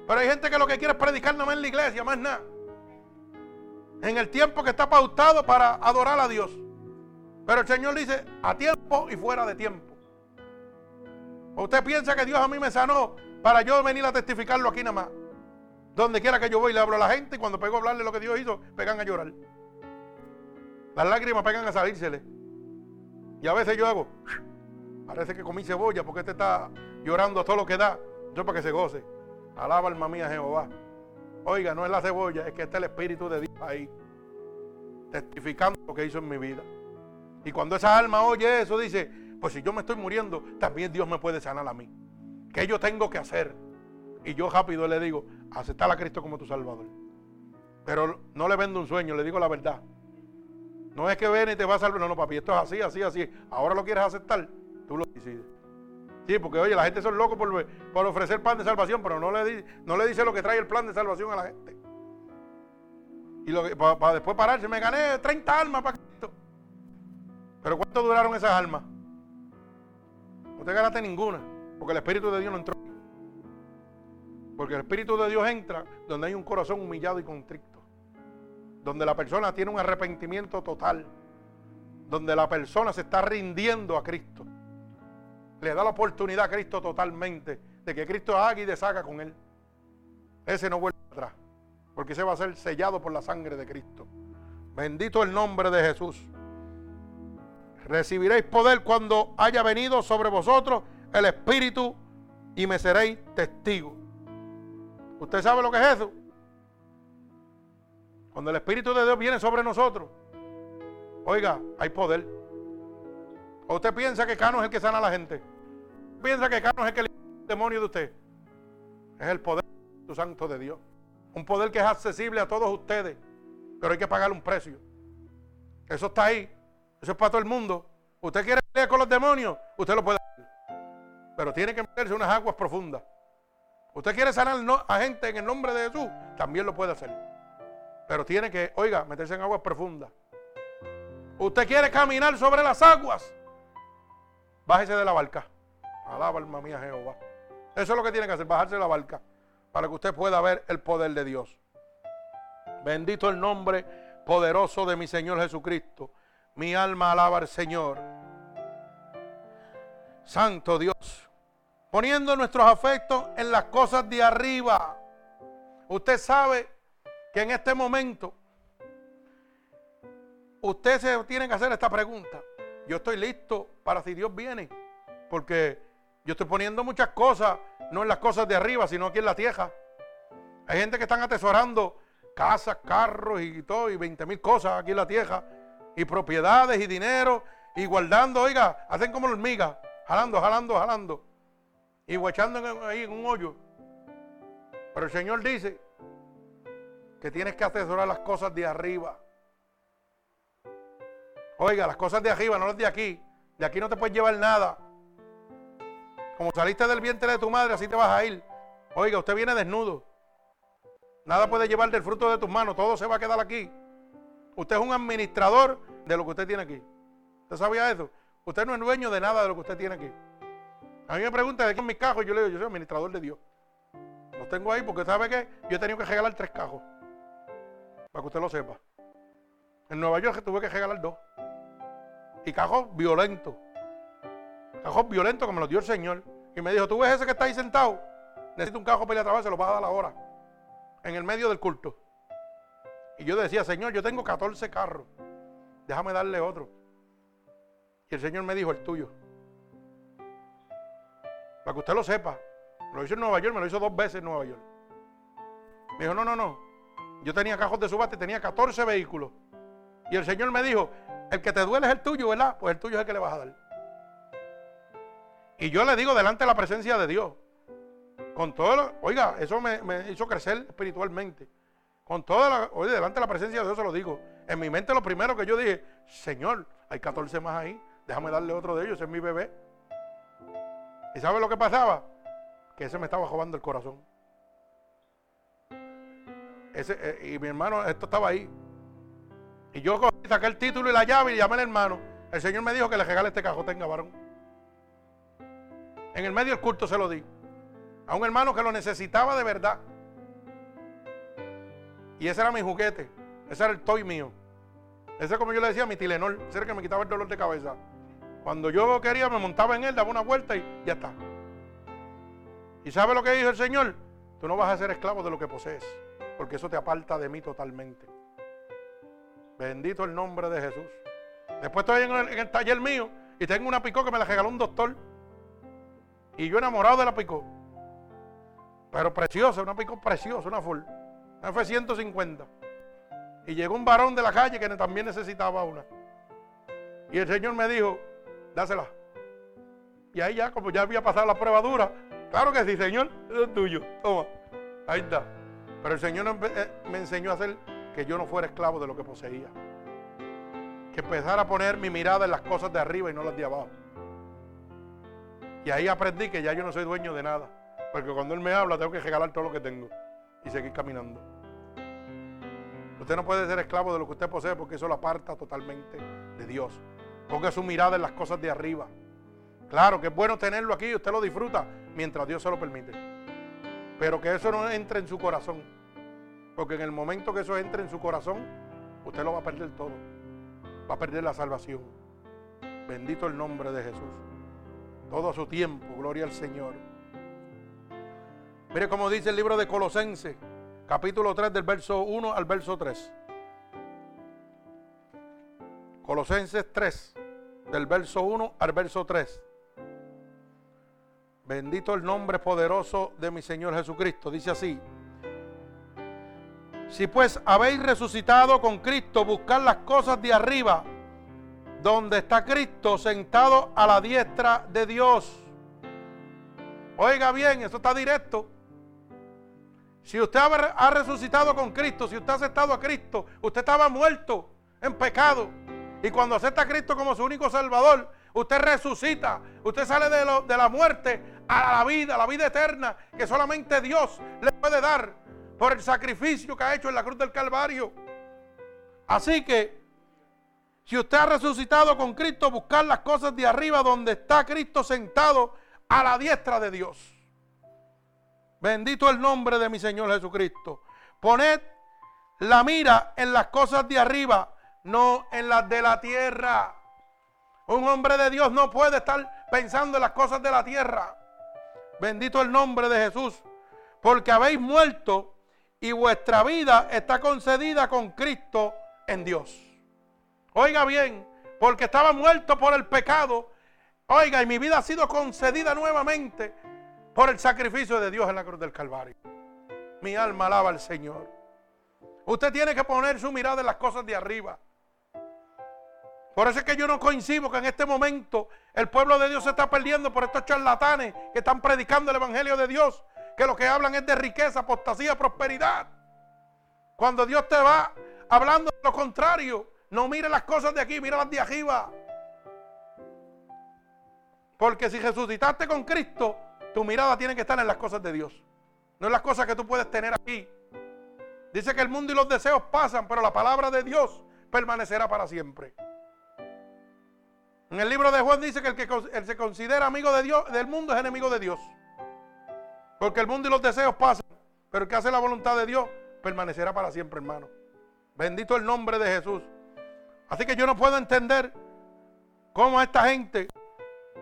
A: Pero hay gente que lo que quiere es predicar no en la iglesia, más nada. En el tiempo que está pautado para adorar a Dios. Pero el Señor dice, a tiempo y fuera de tiempo. ¿Usted piensa que Dios a mí me sanó para yo venir a testificarlo aquí nada más? Donde quiera que yo voy, le hablo a la gente y cuando pego a hablarle lo que Dios hizo, pegan a llorar. Las lágrimas pegan a salírsele. Y a veces yo hago, parece que comí cebolla porque este está llorando todo lo que da. Yo para que se goce. Alaba alma mía Jehová. Oiga, no es la cebolla, es que está el Espíritu de Dios ahí, testificando lo que hizo en mi vida. Y cuando esa alma oye eso, dice, pues si yo me estoy muriendo, también Dios me puede sanar a mí. ¿Qué yo tengo que hacer? Y yo rápido le digo, aceptar a Cristo como tu Salvador. Pero no le vendo un sueño, le digo la verdad. No es que ven y te va a salvar. No, no, papi, esto es así, así, así. Ahora lo quieres aceptar, tú lo decides. Sí, porque oye, la gente son locos por, por ofrecer plan de salvación, pero no le, no le dice lo que trae el plan de salvación a la gente. Y para, después pararse, me gané 30 almas para Cristo. Pero ¿cuánto duraron esas almas? No te ganaste ninguna, porque el Espíritu de Dios no entró. Porque el Espíritu de Dios entra donde hay un corazón humillado y contrito. Donde la persona tiene un arrepentimiento total. Donde la persona se está rindiendo a Cristo. Le da la oportunidad a Cristo totalmente de que Cristo haga y deshaga con él. ese no vuelve atrás, porque ese va a ser sellado por la sangre de Cristo. Bendito el nombre de Jesús. Recibiréis poder cuando haya venido sobre vosotros el Espíritu y me seréis testigos. ¿Usted sabe lo que es eso? Cuando el Espíritu de Dios viene sobre nosotros, oiga, hay poder. ¿O usted piensa que Cano es el que sana a la gente? ¿Piensa que Cano es el que el demonio de usted? Es el poder santo de Dios. Un poder que es accesible a todos ustedes, pero hay que pagar un precio. Eso está ahí. Eso es para todo el mundo. Usted quiere pelear con los demonios, usted lo puede hacer. Pero tiene que meterse unas aguas profundas. Usted quiere sanar a gente en el nombre de Jesús, también lo puede hacer. Pero tiene que, oiga, meterse en aguas profundas. Usted quiere caminar sobre las aguas. Bájese de la barca. Alaba alma mía Jehová. Eso es lo que tiene que hacer, bajarse de la barca. Para que usted pueda ver el poder de Dios. Bendito el nombre poderoso de mi Señor Jesucristo. Mi alma alaba al Señor. Santo Dios. Poniendo nuestros afectos en las cosas de arriba. Usted sabe que en este momento usted se tiene que hacer esta pregunta. Yo estoy listo para si Dios viene. Porque yo estoy poniendo muchas cosas, no en las cosas de arriba, sino aquí en la tierra. Hay gente que están atesorando casas, carros y todo, y 20 mil cosas aquí en la tierra y propiedades y dinero y guardando, oiga, hacen como la hormiga, jalando, jalando, jalando y guachando ahí en un hoyo. Pero el Señor dice que tienes que atesorar las cosas de arriba. Oiga, las cosas de arriba, no las de aquí. De aquí no te puedes llevar nada. Como saliste del vientre de tu madre, así te vas a ir. Oiga, usted viene desnudo. Nada puede llevar del fruto de tus manos, todo se va a quedar aquí. Usted es un administrador de lo que usted tiene aquí. ¿Usted sabía eso? Usted no es dueño de nada de lo que usted tiene aquí. A mí me pregunta de qué son mis cajos, yo le digo, yo soy administrador de Dios. Los tengo ahí porque sabe que yo he tenido que regalar tres cajos. Para que usted lo sepa. En Nueva York tuve que regalar dos. Y cajos violentos. Cajos violentos que me los dio el Señor. Y me dijo, ¿tú ves ese que está ahí sentado? Necesito un cajo para ir a se lo vas a dar ahora. En el medio del culto. Y yo decía, Señor, yo tengo 14 carros. Déjame darle otro. Y el Señor me dijo, el tuyo. Para que usted lo sepa. Lo hizo en Nueva York, me lo hizo dos veces en Nueva York. Me dijo, no, no, no. Yo tenía cajos de subasta y tenía 14 vehículos. Y el Señor me dijo, el que te duele es el tuyo, ¿verdad? Pues el tuyo es el que le vas a dar. Y yo le digo delante de la presencia de Dios. Con todo lo, oiga, eso me, me hizo crecer espiritualmente. Con toda la, oye, delante de la presencia de Dios se lo digo. En mi mente lo primero que yo dije, Señor, hay 14 más ahí, déjame darle otro de ellos, es mi bebé. ¿Y sabe lo que pasaba? Que ese me estaba robando el corazón. Ese, eh, y mi hermano, esto estaba ahí. Y yo saqué el título y la llave y llamé al hermano. El Señor me dijo que le regale este cajo, tenga varón. En el medio del culto se lo di. A un hermano que lo necesitaba de verdad. Y ese era mi juguete. Ese era el toy mío. Ese, como yo le decía, mi Tilenol. Ese era el que me quitaba el dolor de cabeza. Cuando yo quería, me montaba en él, daba una vuelta y ya está. ¿Y sabe lo que dijo el Señor? Tú no vas a ser esclavo de lo que posees, porque eso te aparta de mí totalmente. Bendito el nombre de Jesús. Después estoy en el, taller mío y tengo una picó que me la regaló un doctor. Y yo enamorado de la picó. Pero preciosa, una picó preciosa, una full. Fue 150. Y llegó un varón de la calle que también necesitaba una. Y el Señor me dijo, dásela. Y ahí ya, como ya había pasado la prueba dura, claro que sí, Señor, eso es tuyo. Toma, ahí está. Pero el Señor eh, me enseñó a hacer que yo no fuera esclavo de lo que poseía. Que empezara a poner mi mirada en las cosas de arriba y no las de abajo. Y ahí aprendí que ya yo no soy dueño de nada. Porque cuando Él me habla tengo que regalar todo lo que tengo y seguir caminando. Usted no puede ser esclavo de lo que usted posee porque eso lo aparta totalmente de Dios. Ponga su mirada en las cosas de arriba. Claro que es bueno tenerlo aquí y usted lo disfruta mientras Dios se lo permite. Pero que eso no entre en su corazón. Porque en el momento que eso entre en su corazón, usted lo va a perder todo. Va a perder la salvación. Bendito el nombre de Jesús. Todo su tiempo, gloria al Señor. Mire cómo dice el libro de Colosenses, capítulo 3 del verso 1 al verso 3. Colosenses 3, del verso 1 al verso 3. Bendito el nombre poderoso de mi Señor Jesucristo. Dice así. Si pues habéis resucitado con Cristo, buscar las cosas de arriba, donde está Cristo sentado a la diestra de Dios. Oiga bien, eso está directo. Si usted ha resucitado con Cristo, si usted ha aceptado a Cristo, usted estaba muerto en pecado. Y cuando acepta a Cristo como su único Salvador, usted resucita, usted sale de, de la muerte a la vida, a la vida eterna que solamente Dios le puede dar por el sacrificio que ha hecho en la cruz del Calvario. Así que, si usted ha resucitado con Cristo, buscar las cosas de arriba donde está Cristo sentado a la diestra de Dios. Bendito el nombre de mi Señor Jesucristo. Poned la mira en las cosas de arriba, no en las de la tierra. Un hombre de Dios no puede estar pensando en las cosas de la tierra. Bendito el nombre de Jesús. Porque habéis muerto y vuestra vida está concedida con Cristo en Dios. Oiga bien, porque estaba muerto por el pecado. Oiga, y mi vida ha sido concedida nuevamente por el sacrificio de Dios en la cruz del Calvario. Mi alma alaba al Señor. Usted tiene que poner su mirada en las cosas de arriba. Por eso es que yo no coincido que en este momento el pueblo de Dios se está perdiendo por estos charlatanes que están predicando el Evangelio de Dios, que lo que hablan es de riqueza, apostasía, prosperidad. Cuando Dios te va hablando de lo contrario, no mire las cosas de aquí, mira las de arriba. Porque si resucitaste con Cristo, tu mirada tiene que estar en las cosas de Dios, no en las cosas que tú puedes tener aquí. Dice que el mundo y los deseos pasan, pero la palabra de Dios permanecerá para siempre. En el libro de Juan dice que el que se considera amigo de Dios, del mundo es enemigo de Dios. Porque el mundo y los deseos pasan, pero el que hace la voluntad de Dios permanecerá para siempre, hermano. Bendito el nombre de Jesús. Así que yo no puedo entender cómo esta gente,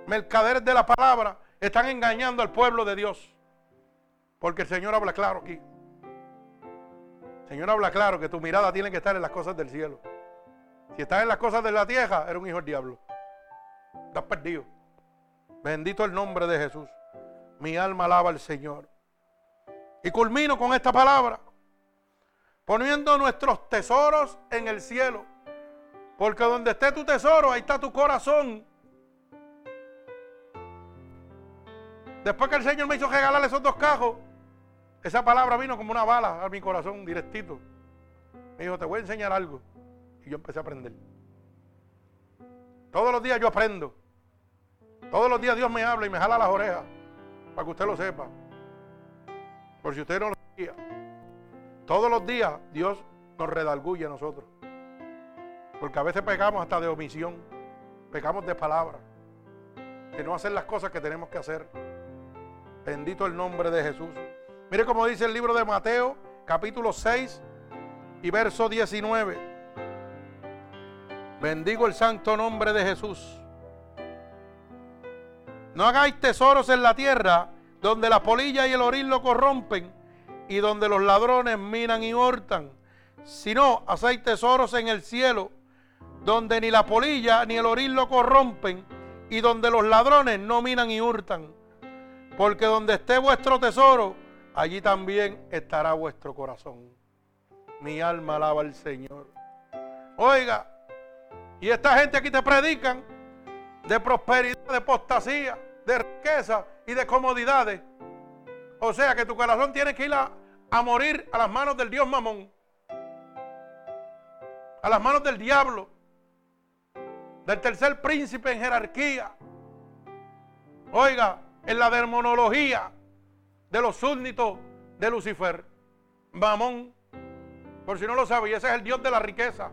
A: mercaderes de la palabra, están engañando al pueblo de Dios. Porque el Señor habla claro aquí. El Señor habla claro que tu mirada tiene que estar en las cosas del cielo. Si estás en las cosas de la tierra, eres un hijo del diablo. Estás perdido. Bendito el nombre de Jesús. Mi alma alaba al Señor. Y culmino con esta palabra. Poniendo nuestros tesoros en el cielo. Porque donde esté tu tesoro, ahí está tu corazón. Después que el Señor me hizo regalar esos dos cajos, esa palabra vino como una bala a mi corazón directito. Me dijo, te voy a enseñar algo. Y yo empecé a aprender. Todos los días yo aprendo. Todos los días Dios me habla y me jala las orejas. Para que usted lo sepa. Por si usted no lo sabía. Todos los días Dios nos redalguye a nosotros. Porque a veces pecamos hasta de omisión. Pecamos de palabra. De no hacer las cosas que tenemos que hacer. Bendito el nombre de Jesús. Mire cómo dice el libro de Mateo, capítulo 6 y verso 19. Bendigo el santo nombre de Jesús. No hagáis tesoros en la tierra donde la polilla y el oril lo corrompen y donde los ladrones minan y hurtan, sino hacéis tesoros en el cielo donde ni la polilla ni el oril lo corrompen y donde los ladrones no minan y hurtan. Porque donde esté vuestro tesoro, allí también estará vuestro corazón. Mi alma alaba al Señor. Oiga, y esta gente aquí te predican de prosperidad, de apostasía, de riqueza y de comodidades. O sea que tu corazón tiene que ir a, morir a las manos del Dios Mamón. A las manos del diablo. Del tercer príncipe en jerarquía. Oiga, en la demonología de los súbditos de Lucifer. Mamón. Por si no lo sabía, ese es el Dios de la riqueza.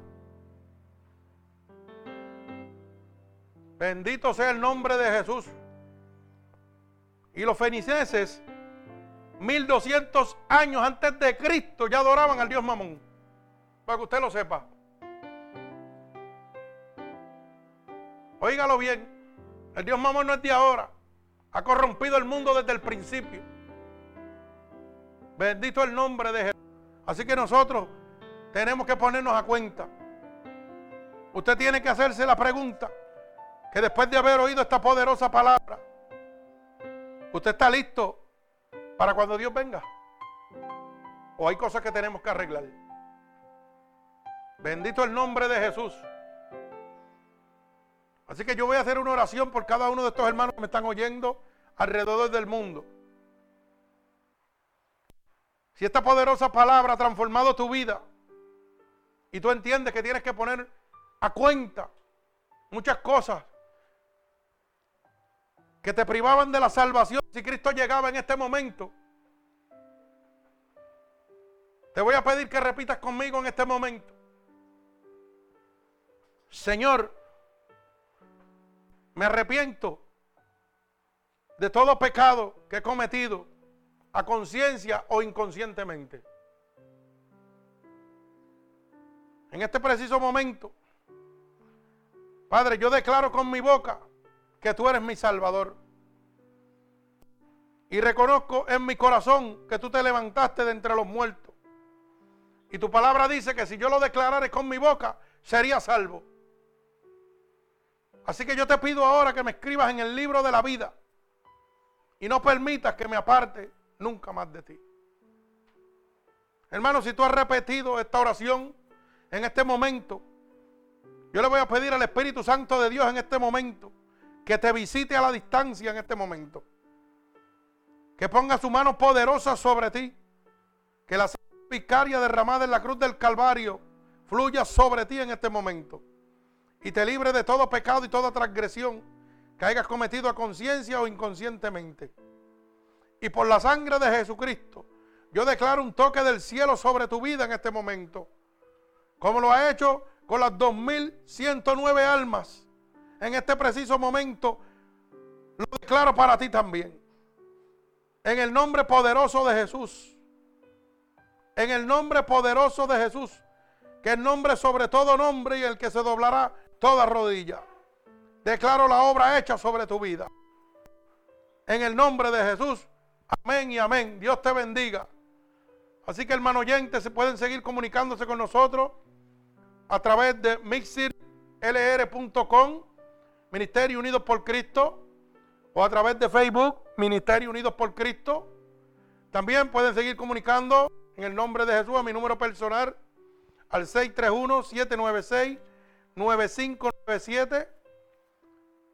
A: Bendito sea el nombre de Jesús. Y los fenicenses, 1200 años antes de Cristo, ya adoraban al Dios Mamón. Para que usted lo sepa. Óigalo bien. El Dios Mamón no es de ahora. Ha corrompido el mundo desde el principio. Bendito el nombre de Jesús. Así que nosotros tenemos que ponernos a cuenta. Usted tiene que hacerse la pregunta que después de haber oído esta poderosa palabra, ¿usted está listo para cuando Dios venga? ¿O hay cosas que tenemos que arreglar? Bendito el nombre de Jesús. Así que yo voy a hacer una oración por cada uno de estos hermanos que me están oyendo alrededor del mundo. Si esta poderosa palabra ha transformado tu vida y tú entiendes que tienes que poner a cuenta muchas cosas que te privaban de la salvación si Cristo llegaba en este momento. Te voy a pedir que repitas conmigo en este momento. Señor, me arrepiento de todo pecado que he cometido a conciencia o inconscientemente. En este preciso momento, Padre, yo declaro con mi boca que tú eres mi Salvador. Y reconozco en mi corazón que tú te levantaste de entre los muertos. Y tu palabra dice que si yo lo declarare con mi boca, sería salvo. Así que yo te pido ahora que me escribas en el libro de la vida y no permitas que me aparte nunca más de ti. Hermano, si tú has repetido esta oración en este momento, yo le voy a pedir al Espíritu Santo de Dios en este momento que te visite a la distancia en este momento. Que ponga su mano poderosa sobre ti. Que la sangre vicaria derramada en la cruz del Calvario fluya sobre ti en este momento. Y te libre de todo pecado y toda transgresión que hayas cometido a conciencia o inconscientemente y por la sangre de Jesucristo, yo declaro un toque del cielo sobre tu vida en este momento. Como lo ha hecho con las 2109 almas. En este preciso momento, lo declaro para ti también. En el nombre poderoso de Jesús. En el nombre poderoso de Jesús. Que el nombre sobre todo nombre y el que se doblará toda rodilla. Declaro la obra hecha sobre tu vida. En el nombre de Jesús Amén y amén. Dios te bendiga. Así que hermano oyente, se pueden seguir comunicándose con nosotros a través de mixirlr.com, Ministerio Unidos por Cristo, o a través de Facebook, Ministerio Unidos por Cristo. También pueden seguir comunicando en el nombre de Jesús a mi número personal al 631-796-9597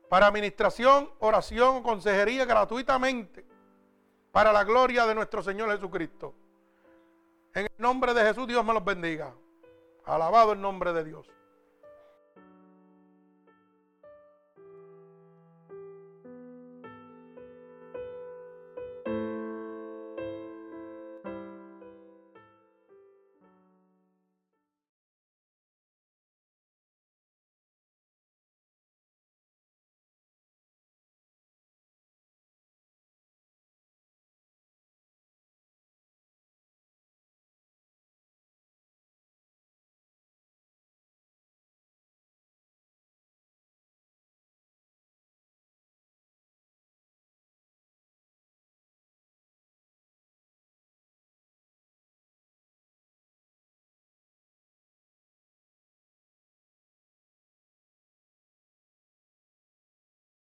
A: para administración, oración o consejería gratuitamente para la gloria de nuestro Señor Jesucristo. En el nombre de Jesús, Dios me los bendiga. Alabado el nombre de Dios.